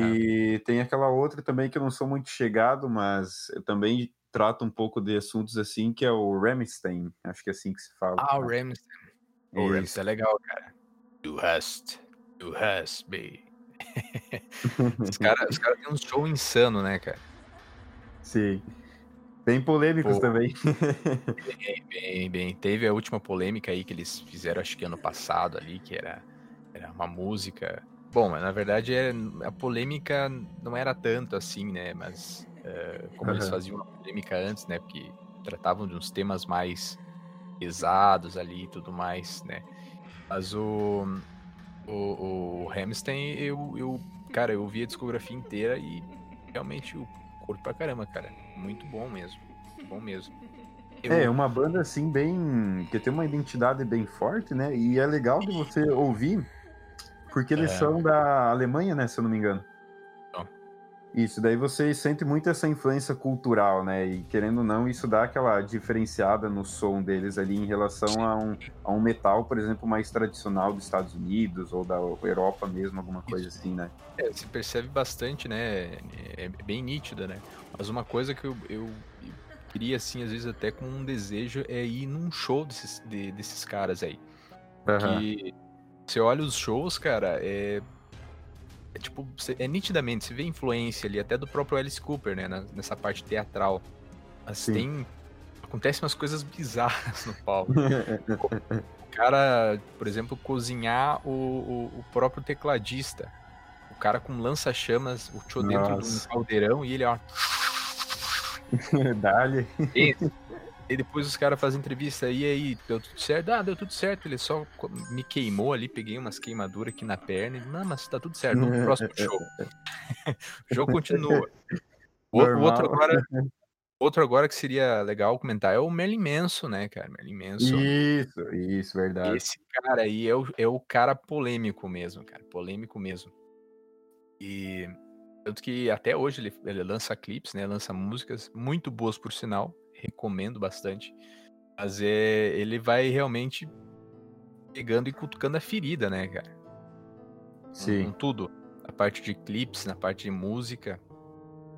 Speaker 1: uhum. tem aquela outra também que eu não sou muito chegado, mas eu também trata um pouco de assuntos assim, que é o Ramstein, acho que é assim que se fala.
Speaker 2: Ah, o Ramstein. O Rams é legal, cara. You hast. You hast me. os caras cara têm um show insano, né, cara?
Speaker 1: Sim. Bem polêmicos Pô, também.
Speaker 2: bem, bem, bem. Teve a última polêmica aí que eles fizeram, acho que ano passado ali, que era, era uma música. Bom, mas na verdade é, a polêmica não era tanto assim, né? Mas uh, como uhum. eles faziam uma polêmica antes, né? Porque tratavam de uns temas mais pesados ali e tudo mais, né? Mas o, o, o Hamstein, eu, eu, cara, eu vi a discografia inteira e realmente o curto pra caramba, cara. Muito bom mesmo. Bom mesmo.
Speaker 1: Eu... É, uma banda assim, bem. que tem uma identidade bem forte, né? E é legal de você ouvir, porque eles é... são da Alemanha, né? Se eu não me engano. Isso, daí você sente muito essa influência cultural, né? E querendo ou não, isso dá aquela diferenciada no som deles ali em relação a um, a um metal, por exemplo, mais tradicional dos Estados Unidos ou da Europa mesmo, alguma coisa assim, né?
Speaker 2: É, se percebe bastante, né? É bem nítida, né? Mas uma coisa que eu, eu queria, assim, às vezes até com um desejo é ir num show desses, de, desses caras aí. Uhum. você olha os shows, cara, é é tipo, é nitidamente, você vê influência ali, até do próprio Alice Cooper, né? nessa parte teatral. Mas Sim. tem. Acontecem umas coisas bizarras no palco. o cara, por exemplo, cozinhar o, o, o próprio tecladista. O cara com lança-chamas, o Tio dentro de um caldeirão e ele, ó.
Speaker 1: Dali.
Speaker 2: E depois os caras fazem entrevista, e aí, deu tudo certo? Ah, deu tudo certo, ele só me queimou ali, peguei umas queimaduras aqui na perna, não, mas tá tudo certo, no próximo show. o jogo continua. O, outro agora, outro agora que seria legal comentar é o Merlin Manson, né, cara? Merlin Manson.
Speaker 1: Isso, isso, verdade.
Speaker 2: Esse cara aí é o, é o cara polêmico mesmo, cara, polêmico mesmo. E tanto que até hoje ele, ele lança clipes, né, lança músicas muito boas por sinal, recomendo bastante. Mas é, ele vai realmente pegando e cutucando a ferida, né, cara?
Speaker 1: Sim.
Speaker 2: Com, tudo. Na parte de clipes, na parte de música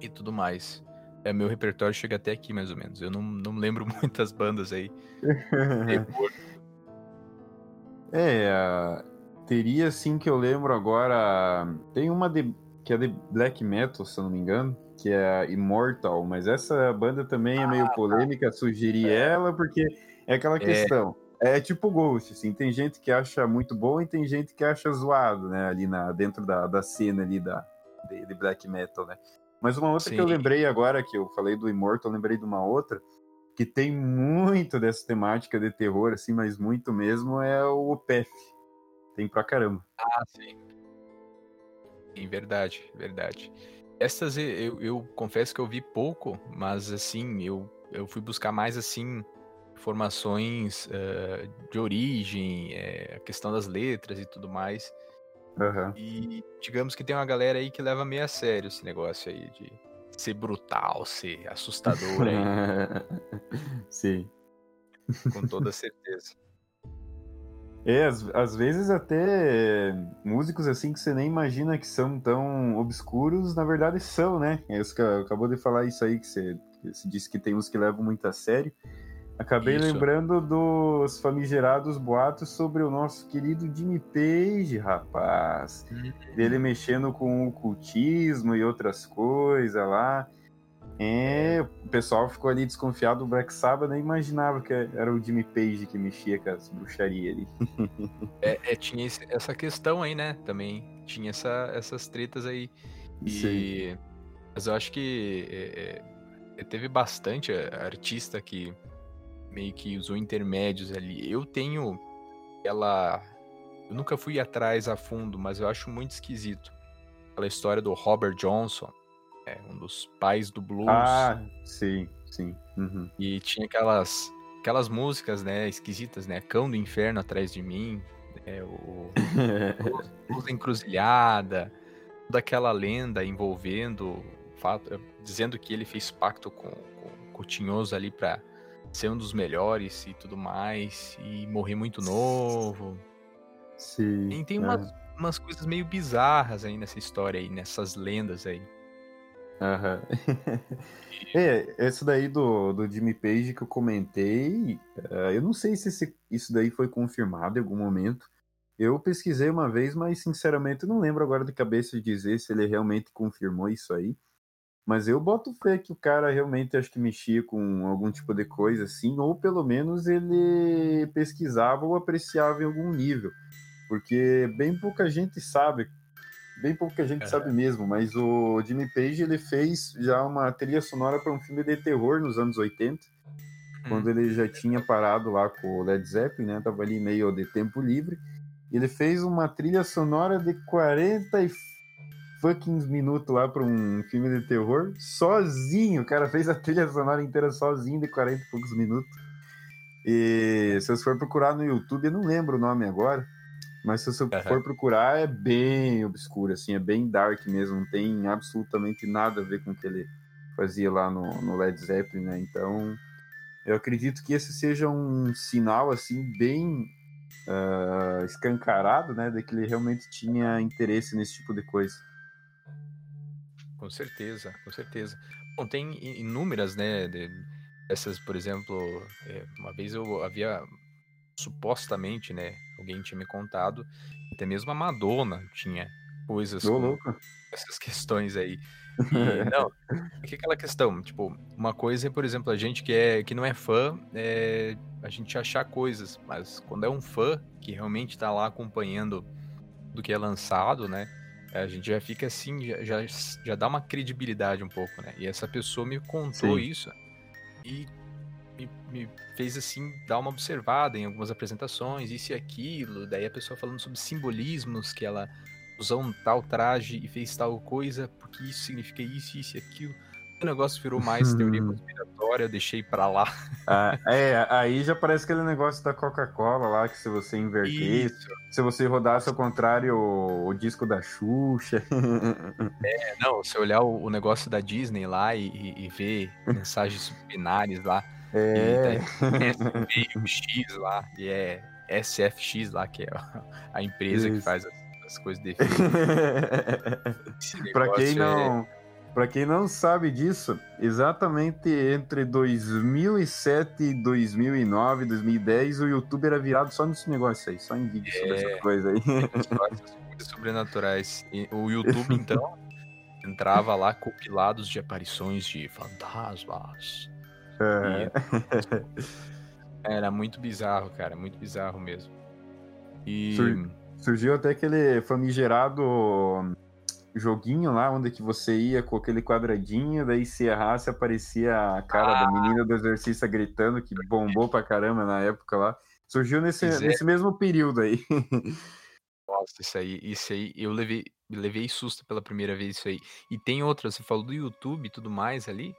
Speaker 2: e tudo mais. É, meu repertório chega até aqui, mais ou menos. Eu não, não lembro muitas bandas aí.
Speaker 1: é, teria sim que eu lembro agora. Tem uma de, que é de black metal, se eu não me engano que é Immortal, mas essa banda também é meio ah, tá. polêmica, sugeri é. ela, porque é aquela é. questão. É. é tipo Ghost, assim, tem gente que acha muito bom e tem gente que acha zoado, né, ali na, dentro da, da cena ali da, de, de black metal, né. Mas uma outra Sim. que eu lembrei agora, que eu falei do Immortal, lembrei de uma outra, que tem muito dessa temática de terror, assim, mas muito mesmo, é o Opeth. Tem pra caramba.
Speaker 2: Ah, sim. Sim, verdade, verdade. Essas eu, eu confesso que eu vi pouco, mas assim, eu, eu fui buscar mais assim informações uh, de origem, é, a questão das letras e tudo mais.
Speaker 1: Uhum.
Speaker 2: E digamos que tem uma galera aí que leva meio a sério esse negócio aí de ser brutal, ser assustador aí.
Speaker 1: Sim.
Speaker 2: Com toda certeza.
Speaker 1: É, às, às vezes até músicos assim que você nem imagina que são tão obscuros, na verdade são, né? É você acabou de falar isso aí, que você, você disse que tem uns que levam muito a sério. Acabei isso. lembrando dos famigerados boatos sobre o nosso querido Jimmy Page, rapaz. Uhum. Dele mexendo com o cultismo e outras coisas lá. É, o pessoal ficou ali desconfiado do Black Sabbath, nem imaginava que era o Jimmy Page que mexia com as bruxarias ali.
Speaker 2: é, é, tinha essa questão aí, né? Também tinha essa, essas tretas aí. E, Sim. Mas eu acho que é, é, teve bastante artista que meio que usou intermédios ali. Eu tenho ela. Eu nunca fui atrás a fundo, mas eu acho muito esquisito. Aquela história do Robert Johnson é, um dos pais do blues.
Speaker 1: Ah, sim, sim. Uhum.
Speaker 2: E tinha aquelas, aquelas músicas, né, esquisitas, né? Cão do Inferno atrás de mim, é, o Luz da Encruzilhada, toda aquela lenda envolvendo fato, dizendo que ele fez pacto com, com o Tinhoso ali para ser um dos melhores e tudo mais, e morrer muito novo.
Speaker 1: Sim.
Speaker 2: E tem umas, é. umas coisas meio bizarras aí nessa história aí, nessas lendas aí.
Speaker 1: Aham. é, esse daí do, do Jimmy Page que eu comentei, uh, eu não sei se esse, isso daí foi confirmado em algum momento. Eu pesquisei uma vez, mas sinceramente não lembro agora de cabeça de dizer se ele realmente confirmou isso aí. Mas eu boto fé que o cara realmente acho que mexia com algum tipo de coisa assim, ou pelo menos ele pesquisava ou apreciava em algum nível. Porque bem pouca gente sabe bem pouca gente é. sabe mesmo, mas o Jimmy Page ele fez já uma trilha sonora para um filme de terror nos anos 80, hum. quando ele já tinha parado lá com o Led Zeppelin, né? Tava ali meio de tempo livre. Ele fez uma trilha sonora de 40 e fucking minutos lá para um filme de terror, sozinho. O cara fez a trilha sonora inteira sozinho de 40 e poucos minutos. E se você for procurar no YouTube, eu não lembro o nome agora, mas se você uhum. for procurar, é bem obscuro, assim, é bem dark mesmo, não tem absolutamente nada a ver com o que ele fazia lá no, no Led Zeppelin, né? Então, eu acredito que esse seja um sinal, assim, bem uh, escancarado, né, de que ele realmente tinha interesse nesse tipo de coisa.
Speaker 2: Com certeza, com certeza. Bom, tem inúmeras, né, de, essas, por exemplo, é, uma vez eu havia supostamente, né, alguém tinha me contado, até mesmo a Madonna tinha coisas
Speaker 1: com
Speaker 2: essas questões aí. E, não, que aquela questão, tipo, uma coisa é, por exemplo, a gente que, é, que não é fã, é a gente achar coisas, mas quando é um fã que realmente tá lá acompanhando do que é lançado, né, A gente já fica assim, já, já, já dá uma credibilidade um pouco, né? E essa pessoa me contou Sim. isso e me, me, fez assim dar uma observada em algumas apresentações, isso e aquilo. Daí a pessoa falando sobre simbolismos que ela usou um tal traje e fez tal coisa, porque isso significa isso, isso e aquilo. O negócio virou mais teoria conspiratória, eu deixei pra lá.
Speaker 1: Ah, é, aí já parece aquele negócio da Coca-Cola lá, que se você inverter, isso. se você rodasse ao contrário o, o, disco da Xuxa.
Speaker 2: É, não, se olhar o, o negócio da Disney lá e, e, e ver mensagens subliminares lá.
Speaker 1: É.
Speaker 2: E X lá, e é SFX lá, que é a empresa Isso. que faz as, as coisas de
Speaker 1: Para quem não. É para quem não sabe disso, exatamente entre 2007 e 2009, 2010, o YouTube era virado só nesse negócio aí, só em vídeos é, sobre essa coisa aí.
Speaker 2: Coisas sobrenaturais. E o YouTube, então, entrava lá compilados de aparições de fantasmas. É. Era muito bizarro, cara, muito bizarro mesmo. E...
Speaker 1: Surgiu até aquele famigerado joguinho lá, onde que você ia com aquele quadradinho, daí se errasse aparecia a cara ah. da menina do exorcista gritando, que bombou pra caramba na época lá. Surgiu nesse, nesse mesmo período aí.
Speaker 2: Nossa, isso aí, isso aí, eu levei, levei susto pela primeira vez isso aí. E tem outra, você falou do YouTube e tudo mais ali.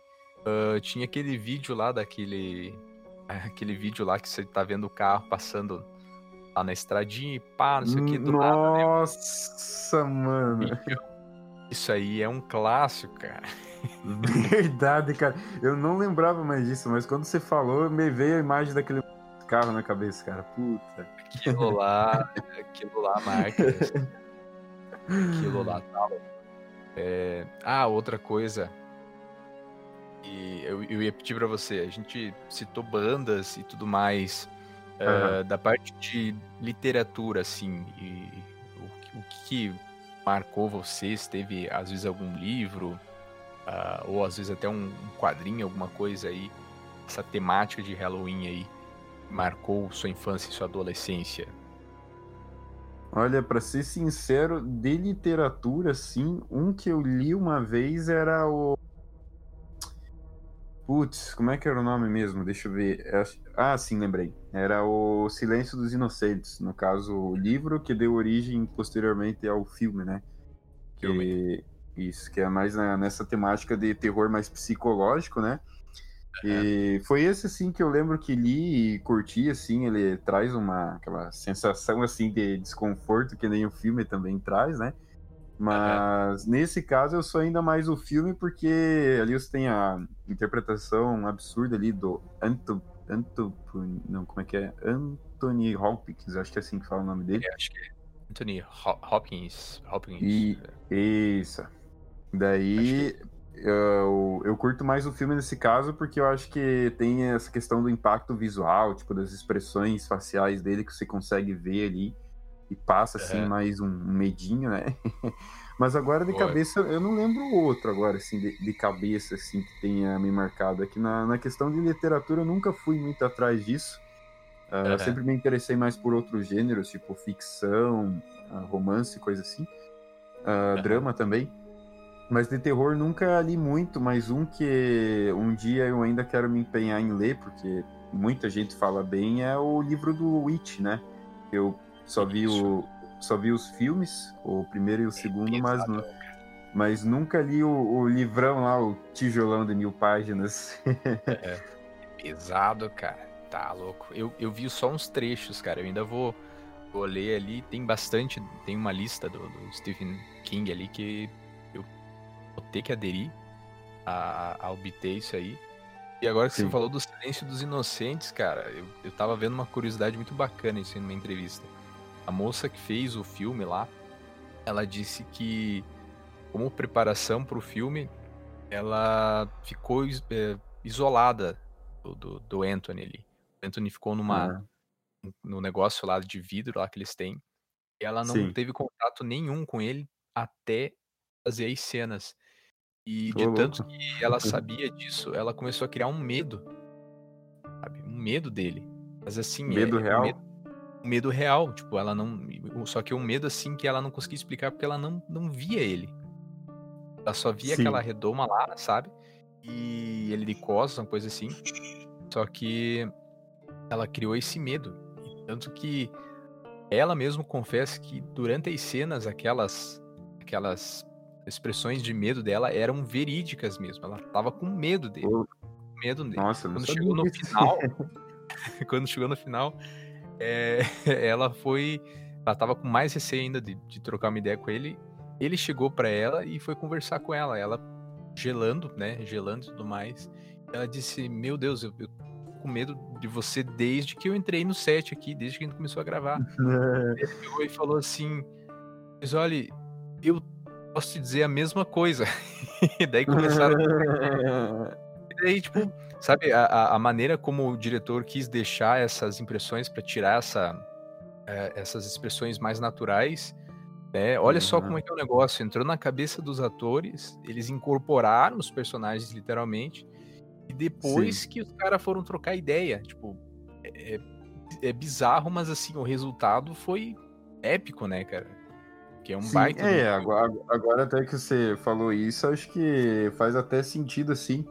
Speaker 2: Uh, tinha aquele vídeo lá daquele. Aquele vídeo lá que você tá vendo o carro passando lá na estradinha e pá, não sei o que do
Speaker 1: Nossa, nada, né? mano.
Speaker 2: Isso aí é um clássico, cara.
Speaker 1: Verdade, cara. Eu não lembrava mais disso, mas quando você falou, me veio a imagem daquele carro na cabeça, cara. Puta.
Speaker 2: Aquilo lá, aquilo lá marca. aquilo lá tal. É... Ah, outra coisa. E eu, eu ia pedir para você. A gente citou bandas e tudo mais. Uhum. Uh, da parte de literatura, assim. E o, o que marcou vocês? Teve, às vezes, algum livro, uh, ou às vezes até um, um, quadrinho, alguma coisa aí, essa temática de Halloween aí, marcou sua infância e sua adolescência?
Speaker 1: Olha, para ser sincero, de literatura, sim, um que eu li uma vez era o. Putz, como é que era o nome mesmo? Deixa eu ver. Ah, sim, lembrei. Era o Silêncio dos Inocentes, no caso, o livro que deu origem posteriormente ao filme, né? Que, isso, que é mais na, nessa temática de terror mais psicológico, né? E foi esse, assim, que eu lembro que li e curti, assim, ele traz uma, aquela sensação, assim, de desconforto que nem o filme também traz, né? Mas uhum. nesse caso eu sou ainda mais o filme porque ali você tem a interpretação absurda ali do Anto, Anto, não, como é que é? Anthony Hopkins, acho que é assim que fala o nome dele.
Speaker 2: É, acho que é Anthony Hopkins. Hopkins.
Speaker 1: E, isso. Daí que... eu, eu curto mais o filme nesse caso porque eu acho que tem essa questão do impacto visual, tipo, das expressões faciais dele que você consegue ver ali e passa assim é. mais um medinho, né? Mas agora de cabeça, eu não lembro outro agora, assim, de, de, cabeça, assim, que tenha me marcado. Aqui na, na questão de literatura, eu nunca fui muito atrás disso. Uh, uhum. Sempre me interessei mais por outros gêneros, tipo ficção, uh, romance, coisa assim. Uh, uhum. Drama também. Mas de terror nunca li muito, mas um que um dia eu ainda quero me empenhar em ler, porque muita gente fala bem, é o livro do Witch, né? Eu só vi, o, só vi os filmes, o primeiro e o segundo, mas, não, mas nunca li o, o, livrão lá, o tijolão de mil páginas.
Speaker 2: é, pesado, cara. Tá louco. Eu, eu vi só uns trechos, cara. Eu ainda vou, vou ler ali. Tem bastante. Tem uma lista do, do Stephen King ali que eu vou ter que aderir a, a obter isso aí. E agora que Sim. você falou do silêncio dos inocentes, cara, eu, eu tava vendo uma curiosidade muito bacana isso em uma entrevista a moça que fez o filme lá, ela disse que, como preparação para o filme, ela ficou é, isolada do, do, do, Anthony ali. O Anthony ficou numa, uhum. no negócio lá de vidro lá que eles têm. E ela não Sim. teve contato nenhum com ele até fazer as cenas. E de tanto que ela sabia disso, ela começou a criar um medo. Sabe? Um medo dele. Mas assim,
Speaker 1: medo é, real?
Speaker 2: um medo real, tipo, ela não. Só que um medo assim que ela não conseguia explicar porque ela não, não via ele. Ela só via
Speaker 1: Sim.
Speaker 2: aquela redoma lá, sabe? E ele de costas, uma coisa assim. Só que ela criou esse medo. Tanto que ela mesmo confessa que durante as cenas, aquelas, aquelas expressões de medo dela eram verídicas mesmo. Ela tava com medo dele. Medo dele.
Speaker 1: Nossa,
Speaker 2: Quando chegou no final, quando chegou no final, é, ela foi. Ela tava com mais receio ainda de, de trocar uma ideia com ele. Ele chegou pra ela e foi conversar com ela. Ela gelando, né? Gelando e tudo mais. Ela disse: Meu Deus, eu, eu tô com medo de você desde que eu entrei no set aqui, desde que a gente começou a gravar. Ele pegou e falou assim: Mas olha, eu posso te dizer a mesma coisa. e daí começaram. E daí, tipo, sabe, a- a, maneira como o diretor quis deixar essas impressões pra tirar essa, eh, essas expressões mais naturais, né? Olha só
Speaker 1: Uhum.
Speaker 2: como é que é o negócio. Entrou na cabeça dos atores, eles incorporaram os personagens literalmente, e depois que os caras foram trocar ideia, tipo, é, é- é bizarro, mas assim, o resultado foi épico, né, cara? Que é um
Speaker 1: Sim,
Speaker 2: baita.
Speaker 1: é, agora, agora até que você falou isso, acho que faz até sentido, assim.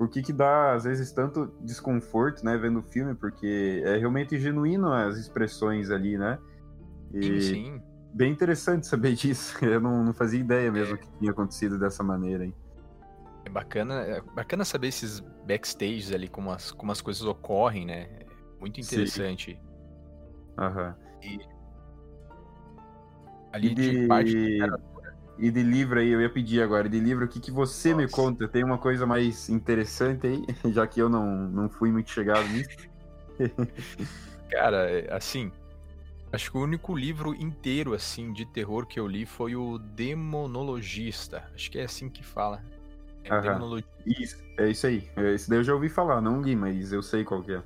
Speaker 1: Por que que dá, às vezes, tanto desconforto, né, vendo o filme, porque é realmente genuíno as expressões ali, né? E
Speaker 2: Sim, sim.
Speaker 1: bem interessante saber disso. Eu não, não fazia ideia mesmo
Speaker 2: É.
Speaker 1: que tinha acontecido dessa maneira, hein?
Speaker 2: É bacana, é bacana saber esses backstages ali, como as, como as coisas ocorrem, né? É muito interessante.
Speaker 1: Aham.
Speaker 2: Ali
Speaker 1: E
Speaker 2: de parte de literatura.
Speaker 1: E de livro aí, eu ia pedir agora, de livro, o que, que você me
Speaker 2: Nossa.
Speaker 1: conta? Tem uma coisa mais interessante aí, já que eu não, não fui muito chegado nisso.
Speaker 2: Cara, é, assim, acho que o único livro inteiro, assim, de terror que eu li foi o Demonologista. Acho que é assim que fala. É
Speaker 1: Aham.
Speaker 2: Demonologia.
Speaker 1: Isso, é isso aí. É, Esse daí eu já ouvi falar, não li, mas eu sei qual que é.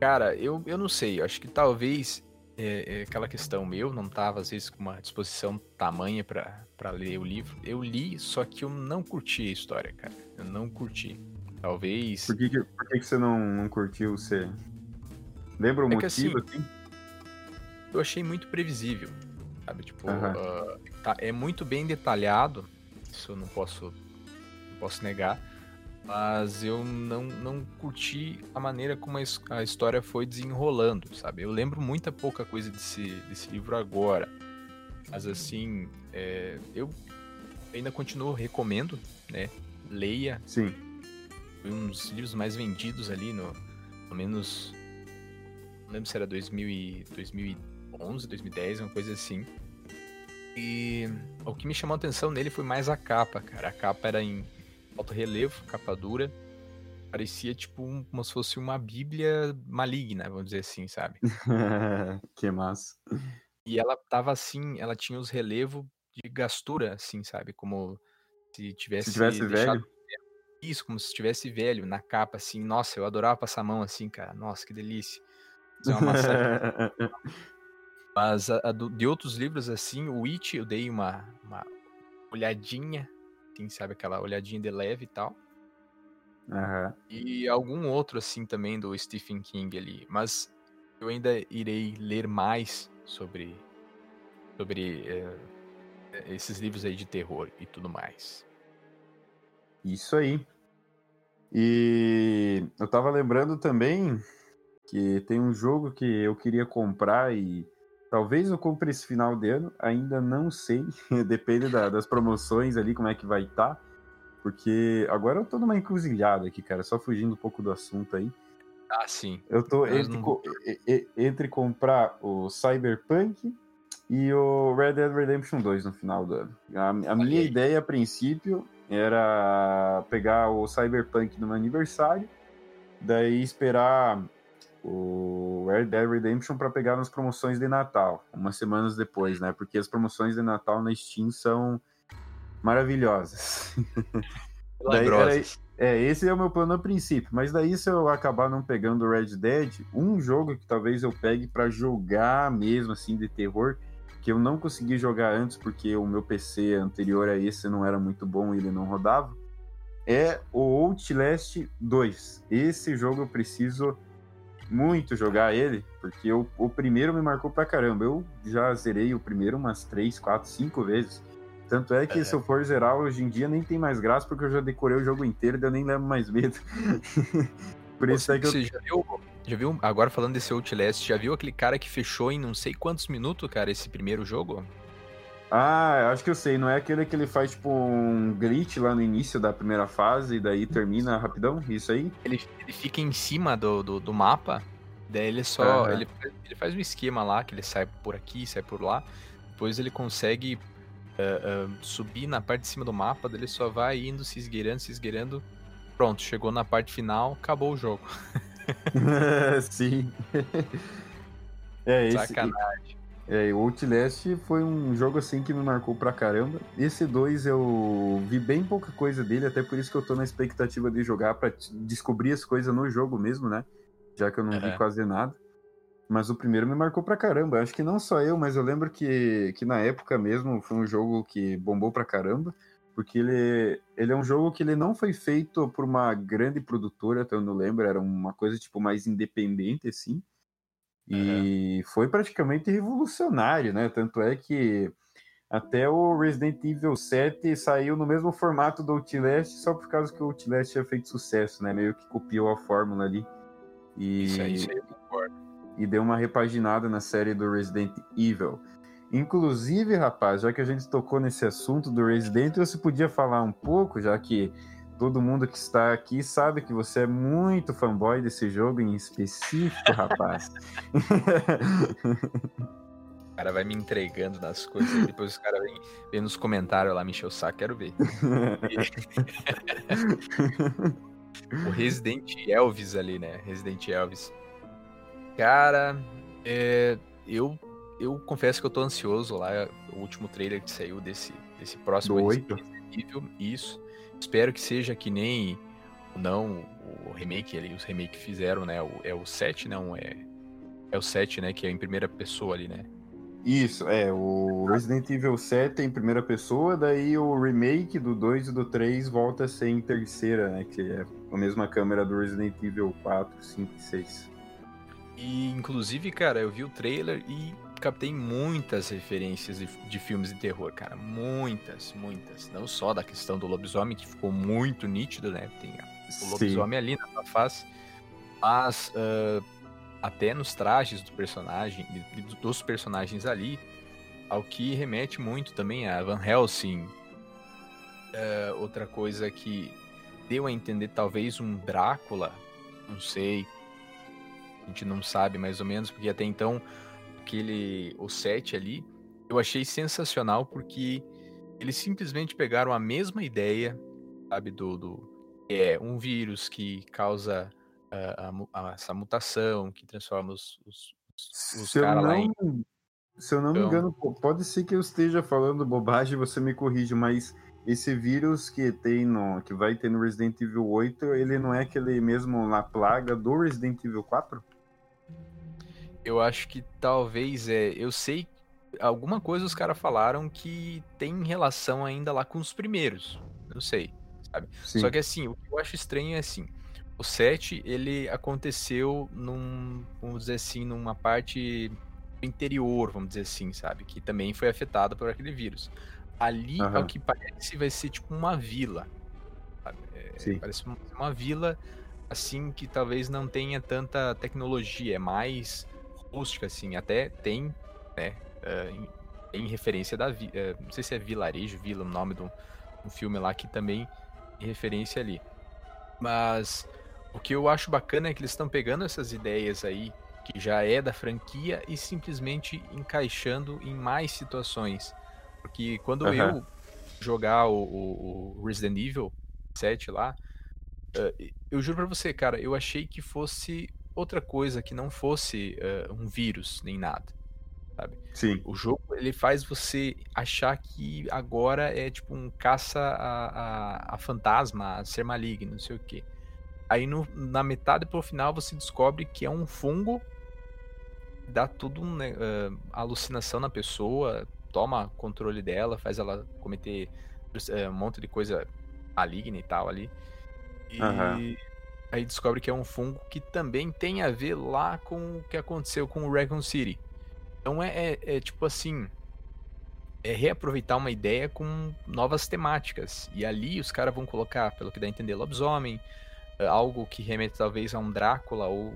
Speaker 2: Cara, eu, eu não sei, acho que talvez é, é aquela questão meu, não tava às vezes com uma disposição tamanha pra ler o livro. Eu li, só que eu não curti a história, cara. Eu não curti. Talvez.
Speaker 1: Por que, que, por que, que você não, não curtiu? Você lembra o
Speaker 2: É que
Speaker 1: motivo, assim?
Speaker 2: eu achei muito previsível, sabe? Tipo,
Speaker 1: Aham.
Speaker 2: ah, tá- é muito bem detalhado, isso eu não posso, não posso negar, mas eu não, não curti a maneira como a, his- a história foi desenrolando, sabe? Eu lembro muita pouca coisa desse, desse livro agora, mas assim, é, eu ainda continuo, recomendo, né? Leia,
Speaker 1: Sim.
Speaker 2: foi um dos livros mais vendidos ali, no, pelo menos. Não lembro se era 2000 e, 2011, 2010, uma coisa assim. E o que me chamou a atenção nele foi mais a capa, cara. A capa era em alto relevo, capa dura. Parecia tipo um- como se fosse uma bíblia maligna, vamos dizer assim, sabe?
Speaker 1: que massa.
Speaker 2: E ela tava assim, ela tinha os relevos de gastura, assim, sabe? Como se tivesse,
Speaker 1: Se tivesse
Speaker 2: deixado
Speaker 1: velho.
Speaker 2: Isso, como se estivesse velho na capa, assim. Nossa, eu adorava passar a mão assim, cara. Nossa, que delícia. Fazer uma massagem. Mas a- a do- de outros livros, assim, o It, eu dei uma, uma olhadinha, assim, sabe? Aquela olhadinha de leve e tal.
Speaker 1: Aham.
Speaker 2: E algum outro, assim, também do Stephen King ali. Mas eu ainda irei ler mais sobre, sobre eh, esses livros aí de terror e tudo mais.
Speaker 1: Isso aí. E eu tava lembrando também que tem um jogo que eu queria comprar e talvez eu compre esse final de ano, ainda não sei, depende da- das promoções ali, como é que vai estar. Porque agora eu tô numa encruzilhada aqui, cara, só fugindo um pouco do assunto aí.
Speaker 2: Ah, sim.
Speaker 1: Eu tô entre,
Speaker 2: não-
Speaker 1: co- entre comprar o Cyberpunk e o Red Dead Redemption 2 no final do ano. A, a minha ideia, a princípio, era pegar o Cyberpunk no meu aniversário, daí esperar o Red Dead Redemption para pegar nas promoções de Natal, umas semanas depois, né? Porque as promoções de Natal na Steam são maravilhosas. Daí. É, esse é o meu plano a princípio, mas daí se eu acabar não pegando o Red Dead, um jogo que talvez eu pegue pra jogar mesmo assim de terror, que eu não consegui jogar antes porque o meu PC anterior a esse não era muito bom e ele não rodava, é o Outlast 2. Esse jogo eu preciso muito jogar ele, porque eu, o primeiro me marcou pra caramba. Eu já zerei o primeiro umas 3, 4, 5 vezes. Tanto é que é. se eu for zerar hoje em dia nem tem mais graça, porque eu já decorei o jogo inteiro e eu nem lembro mais medo.
Speaker 2: Por isso Você, é que eu... já viu, já viu, agora falando desse Outlast, já viu aquele cara que fechou em não sei quantos minutos, cara, esse primeiro jogo?
Speaker 1: Ah, acho que eu sei. Não é aquele que ele faz, tipo, um glitch lá no início da primeira fase e daí termina rapidão? Isso aí?
Speaker 2: Ele, ele fica em cima do, do, do mapa, daí ele só... Uhum. Ele, ele faz um esquema lá, que ele sai por aqui, sai por lá. Depois ele consegue uh, uh, subir na parte de cima do mapa, daí ele só vai indo, se esgueirando, se esgueirando. Pronto, chegou na parte final, acabou o jogo.
Speaker 1: Sim. é, esse...
Speaker 2: Sacanagem.
Speaker 1: É, o Outlast foi um jogo assim que me marcou pra caramba. Esse 2 eu vi bem pouca coisa dele, até por isso que eu tô na expectativa de jogar para descobrir as coisas no jogo mesmo, né? Já que eu não vi quase nada. Mas o primeiro me marcou pra caramba. Acho que não só eu, mas eu lembro que, que na época mesmo foi um jogo que bombou pra caramba. Porque ele, ele é um jogo que ele não foi feito por uma grande produtora, até eu não lembro, era uma coisa tipo mais independente, assim. E foi praticamente revolucionário, né? Tanto é que até o Resident Evil 7 saiu no mesmo formato do Outlast, só por causa que o Outlast tinha feito sucesso, né? Meio que copiou a fórmula ali.
Speaker 2: E, isso aí, isso aí.
Speaker 1: E deu uma repaginada na série do Resident Evil. Inclusive, rapaz, já que a gente tocou nesse assunto do Resident, você podia falar um pouco, já que todo mundo que está aqui sabe que você é muito fanboy desse jogo em específico, rapaz.
Speaker 2: o cara vai me entregando nas coisas, depois os caras vêm vem nos comentários lá me encher o saco, quero ver. o Resident Elvis ali, né? Resident Elvis. Cara, é, eu, eu confesso que eu tô ansioso lá. O último trailer que saiu desse, desse próximo
Speaker 1: Resident
Speaker 2: Evil, isso. Espero que seja que nem não o remake ali, os remake que fizeram, né? O, é o 7, não é é o 7, né, que é em primeira pessoa ali, né?
Speaker 1: Isso, é, o Resident Evil 7 é em primeira pessoa, daí o remake do 2 e do 3 volta a ser em terceira, né, que é a mesma câmera do Resident Evil 4, 5 e 6.
Speaker 2: E inclusive, cara, eu vi o trailer e captei muitas referências de, de, filmes de terror, cara. Muitas, muitas. Não só da questão do lobisomem, que ficou muito nítido, né? Tem o lobisomem ali na face. Mas uh, até nos trajes do personagem, dos personagens ali, ao que remete muito também a Van Helsing. Uh, outra coisa que deu a entender talvez um Drácula, não sei. A gente não sabe mais ou menos, porque até então aquele o set ali, eu achei sensacional porque eles simplesmente pegaram a mesma ideia, sabe, do, do é um vírus que causa uh, a, a, essa mutação, que transforma os, os, os caras lá em...
Speaker 1: Se eu não então... me engano, pode ser que eu esteja falando bobagem, você me corrige, mas esse vírus que tem no que vai ter no Resident Evil 8, ele não é aquele mesmo na plaga do Resident Evil 4?
Speaker 2: Eu acho que talvez é. Eu sei alguma coisa os caras falaram que tem relação ainda lá com os primeiros. Não sei, sabe? Sim. Só que assim, o que eu acho estranho é assim. O 7, ele aconteceu num, vamos dizer assim, numa parte interior, vamos dizer assim, sabe? Que também foi afetada por aquele vírus. Ali, uhum. ao que parece, vai ser tipo uma vila. É, parece uma, uma vila, assim, que talvez não tenha tanta tecnologia. É mais rústica, assim, até tem, né, uh, em, referência da, uh, não sei se é vilarejo, vila, o nome do um filme lá que também em referência ali. Mas o que eu acho bacana é que eles estão pegando essas ideias aí, que já é da franquia, e simplesmente encaixando em mais situações. Porque quando uhum. eu jogar o, o, o, Resident Evil 7 lá, uh, eu juro pra você, cara, eu achei que fosse outra coisa que não fosse uh, um vírus nem nada. Sabe?
Speaker 1: Sim.
Speaker 2: O jogo ele faz você achar que agora é tipo um caça a, a, a fantasma, a ser maligno, não sei o que. Aí no, na metade pro final você descobre que é um fungo, dá tudo um, uh, alucinação na pessoa, toma controle dela, faz ela cometer uh, um monte de coisa maligna e tal ali. E, uhum. Aí descobre que é um fungo que também tem a ver lá com o que aconteceu com o Raccoon City. Então é, é, é tipo assim, é reaproveitar uma ideia com novas temáticas. E ali os caras vão colocar, pelo que dá a entender, lobisomem, eh, algo que remete talvez a um Drácula ou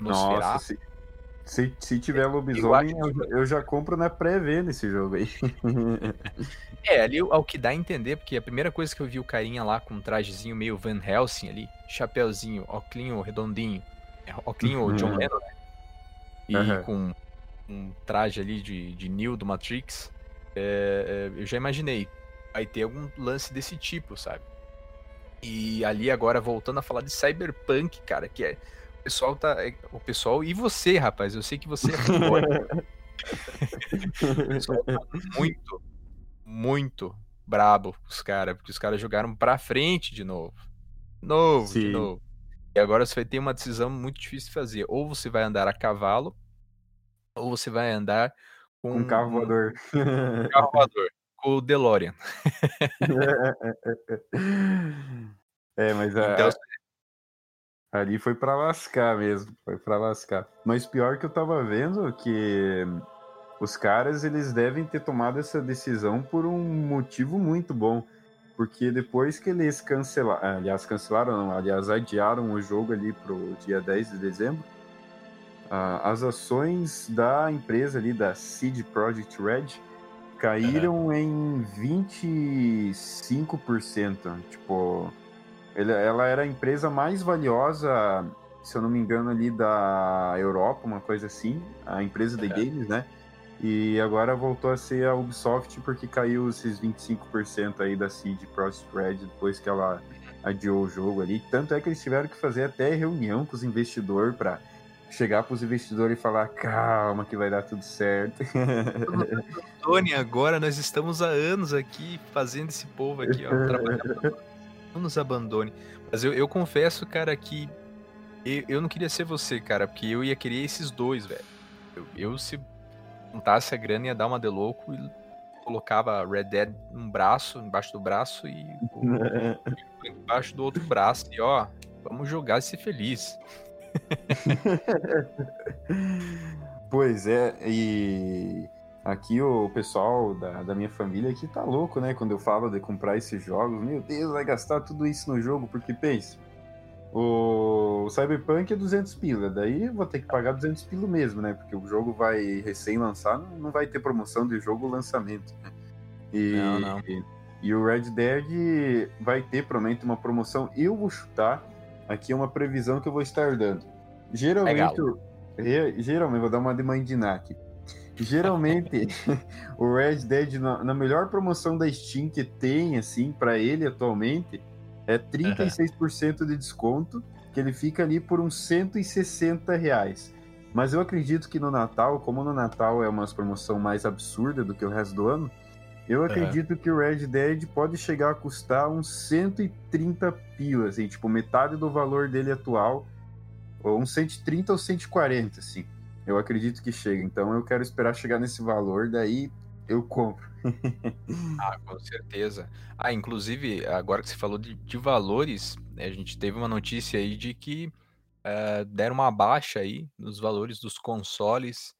Speaker 2: Nosferatu. Nossa,
Speaker 1: se, se tiver lobisomem, eu, eu, eu, já compro na pré-venda esse jogo aí.
Speaker 2: é, ali ao que dá a entender, porque a primeira coisa que eu vi o carinha lá com um trajezinho meio Van Helsing ali, chapéuzinho, óculinho redondinho, é, óculinho uhum. John Lennon, né? E uhum. com um traje ali de, de Neo do Matrix é, é, eu já imaginei, vai ter algum lance desse tipo, sabe? E ali agora, voltando a falar de Cyberpunk, cara, que é. O pessoal tá. É, o pessoal e você, rapaz, eu sei que você é o pessoal tá muito, muito brabo os caras, porque os caras jogaram pra frente de novo. Novo, Sim. de novo. E agora você vai ter uma decisão muito difícil de fazer. Ou você vai andar a cavalo, ou você vai andar
Speaker 1: com um carro voador.
Speaker 2: Um carro voador. Com o DeLorean.
Speaker 1: é, mas então, a, ali foi para lascar mesmo. Foi para lascar. Mas pior que eu tava vendo que os caras eles devem ter tomado essa decisão por um motivo muito bom. Porque depois que eles cancelaram, aliás, cancelaram, não, aliás, adiaram o jogo ali pro dia 10 de dezembro, as ações da empresa ali, da Seed Project Red, caíram em 25%. Tipo, ela era a empresa mais valiosa, se eu não me engano, ali da Europa, uma coisa assim, a empresa de games, né? E agora voltou a ser a Ubisoft porque caiu esses 25% aí da Seed Project Red depois que ela adiou o jogo ali. Tanto é que eles tiveram que fazer até reunião com os investidores para chegar para os investidores e falar: calma, que vai dar tudo certo.
Speaker 2: Tony, agora nós estamos há anos aqui fazendo esse povo aqui, ó, trabalhando. Não nos abandone. Mas eu, eu confesso, cara, que eu, eu, não queria ser você, cara, porque eu ia querer esses dois, velho. Eu, eu, se juntasse a grana, ia dar uma de louco e colocava Red Dead num braço, embaixo do braço e embaixo do outro braço. E ó, vamos jogar e ser feliz.
Speaker 1: pois é, e aqui o pessoal da, da minha família aqui tá louco, né? Quando eu falo de comprar esses jogos, meu Deus, vai gastar tudo isso no jogo, porque pensa, o Cyberpunk é 200 pila, daí vou ter que pagar 200 pila mesmo, né? Porque o jogo vai recém-lançar, não vai ter promoção de jogo lançamento, né? E, não, não. E, e o Red Dead vai ter, provavelmente, uma promoção. Eu vou chutar Aqui é uma previsão que eu vou estar dando. Geralmente, é geralmente, vou dar uma de aqui. Geralmente, o Red Dead, na, na, melhor promoção da Steam que tem, assim, para ele atualmente, é 36% uhum. de desconto, que ele fica ali por uns 160 reais. Mas eu acredito que no Natal, como no Natal é uma promoção mais absurda do que o resto do ano, eu acredito uhum. que o Red Dead pode chegar a custar uns 130 pilas, assim, tipo, metade do valor dele atual, ou uns 130 ou 140, assim. Eu acredito que chega. Então eu quero esperar chegar nesse valor, daí eu compro.
Speaker 2: ah, com certeza. Ah, inclusive, agora que você falou de, de valores, né, a gente teve uma notícia aí de que uh, deram uma baixa aí nos valores dos consoles.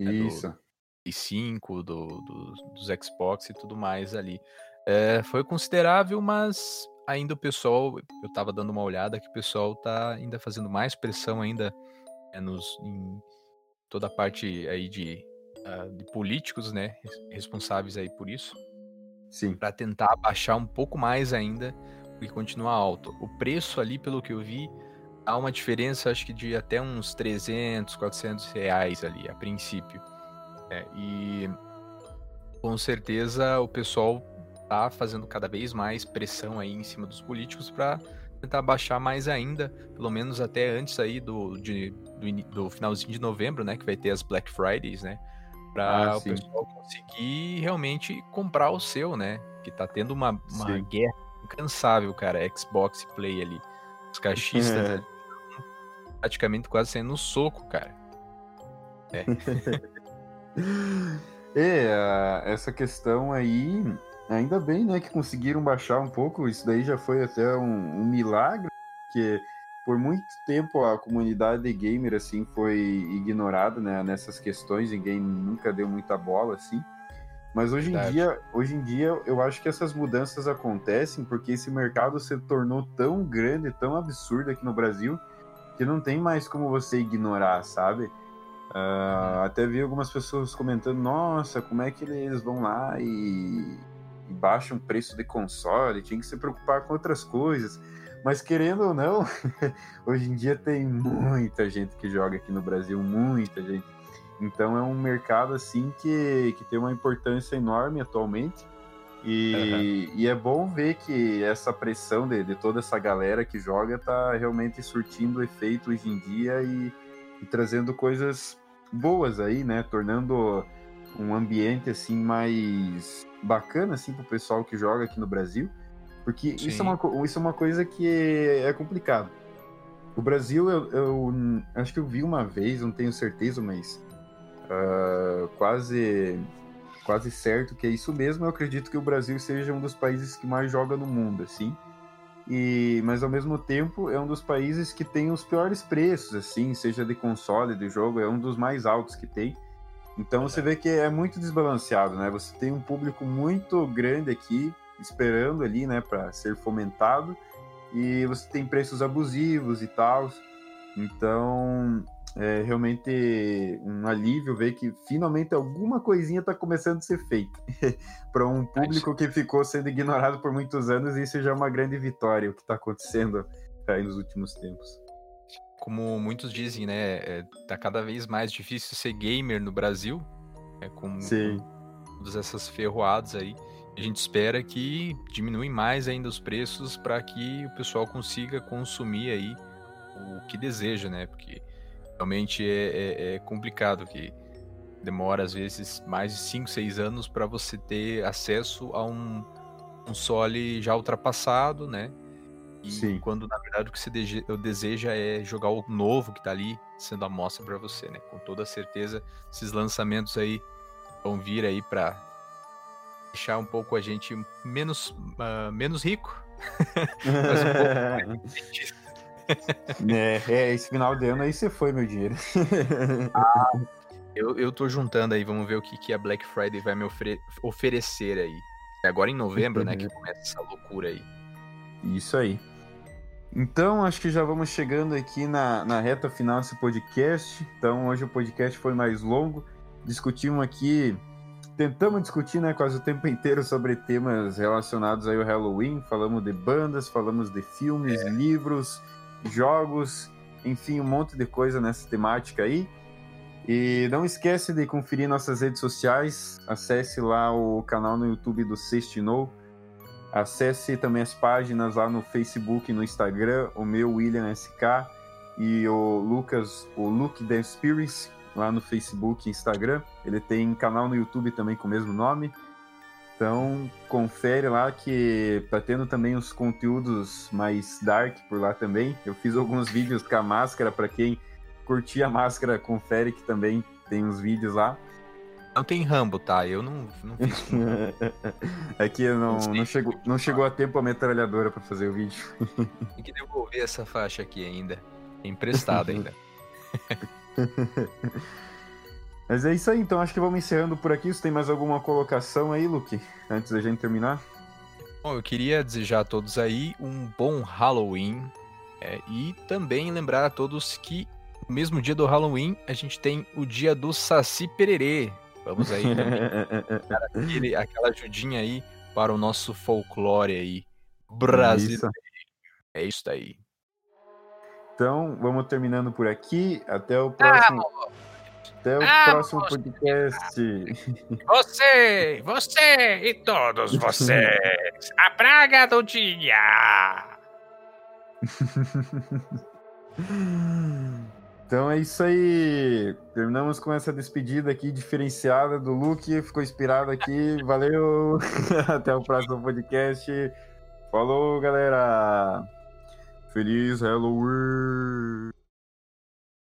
Speaker 1: Isso. Né, do
Speaker 2: 5, do, do, dos Xbox e tudo mais ali. É, foi considerável, mas ainda o pessoal, eu tava dando uma olhada que o pessoal tá ainda fazendo mais pressão ainda é, nos, em toda a parte aí de, uh, de políticos, né, responsáveis aí por isso.
Speaker 1: Sim.
Speaker 2: Para tentar baixar um pouco mais ainda e continuar alto. O preço ali, pelo que eu vi, há uma diferença, acho que de até uns 300, 400 reais ali, a princípio. É, e com certeza o pessoal tá fazendo cada vez mais pressão aí em cima dos políticos para tentar baixar mais ainda, pelo menos até antes aí do, de, do, do, finalzinho de novembro, né, que vai ter as Black Fridays, né, para ah, o pessoal conseguir realmente comprar o seu, né, que tá tendo uma, uma guerra incansável, cara, Xbox Play ali, os caixistas é. praticamente quase saindo no soco, cara. É.
Speaker 1: É, essa questão aí, ainda bem, né, que conseguiram baixar um pouco. Isso daí já foi até um, um milagre, porque por muito tempo a comunidade gamer assim foi ignorada, né, nessas questões, ninguém nunca deu muita bola assim. Mas hoje em dia, hoje em dia eu acho que essas mudanças acontecem porque esse mercado se tornou tão grande, tão absurdo aqui no Brasil, que não tem mais como você ignorar, sabe? Uh, até vi algumas pessoas comentando, nossa, como é que eles vão lá e, e baixam o preço de console, tinha que se preocupar com outras coisas. Mas querendo ou não, hoje em dia tem muita gente que joga aqui no Brasil, muita gente. Então é um mercado assim que, que tem uma importância enorme atualmente. E, uhum. e é bom ver que essa pressão de, de, toda essa galera que joga tá realmente surtindo efeito hoje em dia e, e trazendo coisas boas aí, né? Tornando um ambiente assim mais bacana assim pro pessoal que joga aqui no Brasil. Porque isso é, uma, isso é uma coisa que é, é complicado. O Brasil, eu, eu, acho que eu vi uma vez, não tenho certeza, mas uh, quase quase certo que é isso mesmo. Eu acredito que o Brasil seja um dos países que mais joga no mundo, assim. E, mas ao mesmo tempo é um dos países que tem os piores preços, assim, seja de console, de jogo, é um dos mais altos que tem. Então você vê que é muito desbalanceado, né? Você tem um público muito grande aqui esperando ali, né, para ser fomentado. E você tem preços abusivos e tal. Então, é realmente um alívio ver que finalmente alguma coisinha está começando a ser feita. para um público que ficou sendo ignorado por muitos anos, isso já é uma grande vitória, o que está acontecendo aí nos últimos tempos.
Speaker 2: Como muitos dizem, né, é, tá cada vez mais difícil ser gamer no Brasil, é, com, Sim. com todas essas ferroadas aí. A gente espera que diminui mais ainda os preços para que o pessoal consiga consumir aí o que deseja, né? Porque realmente é, é, é complicado que demora às vezes mais de 5, 6 anos para você ter acesso a um console já ultrapassado, né? E Sim. quando na verdade o que você deseja é jogar o novo que está ali sendo a mostra para você, né? Com toda certeza, esses lançamentos aí vão vir aí para deixar um pouco a gente menos, uh, menos rico. mas
Speaker 1: um pouco é, é, esse final de ano aí você foi, meu dinheiro.
Speaker 2: ah, eu, eu tô juntando aí, vamos ver o que, que a Black Friday vai me ofere oferecer aí. É agora em novembro, né, que começa essa loucura aí.
Speaker 1: Isso aí. Então, acho que já vamos chegando aqui na, na reta final desse podcast. Então, hoje o podcast foi mais longo. Discutimos aqui tentamos discutir né, quase o tempo inteiro sobre temas relacionados aí ao Halloween. Falamos de bandas, falamos de filmes, é. livros, jogos, enfim, um monte de coisa nessa temática aí. E não esquece de conferir nossas redes sociais. Acesse lá o canal no YouTube do Sextinou. Acesse também as páginas lá no Facebook e no Instagram. O meu, William SK, e o Lucas, o Luke The Spirits, lá no Facebook e Instagram. Ele tem canal no YouTube também com o mesmo nome. Então, confere lá que tá tendo também os conteúdos mais dark por lá também. Eu fiz alguns vídeos com a máscara, para quem curtir a máscara, confere que também tem uns vídeos lá.
Speaker 2: Não tem Rambo, tá? Eu não, não fiz.
Speaker 1: é que não, não, chegou, não chegou a tempo a metralhadora para fazer o vídeo.
Speaker 2: Tem que devolver essa faixa aqui ainda. É emprestada ainda.
Speaker 1: Mas é isso aí, então acho que vamos encerrando por aqui. Você tem mais alguma colocação aí, Luke, antes da gente terminar?
Speaker 2: Bom, eu queria desejar a todos aí um bom Halloween é, e também lembrar a todos que no mesmo dia do Halloween a gente tem o dia do Saci Pererê. Vamos aí também aquela ajudinha aí para o nosso folclore aí brasileiro. É isso aí.
Speaker 1: Então, vamos terminando por aqui. Até o próximo. Ah, Até o ah, próximo podcast.
Speaker 2: Você, você e todos vocês. A praga do dia.
Speaker 1: Então é isso aí. Terminamos com essa despedida aqui diferenciada do Luke. Ficou inspirado aqui. Valeu. Até o próximo podcast. Falou, galera. Feliz Halloween!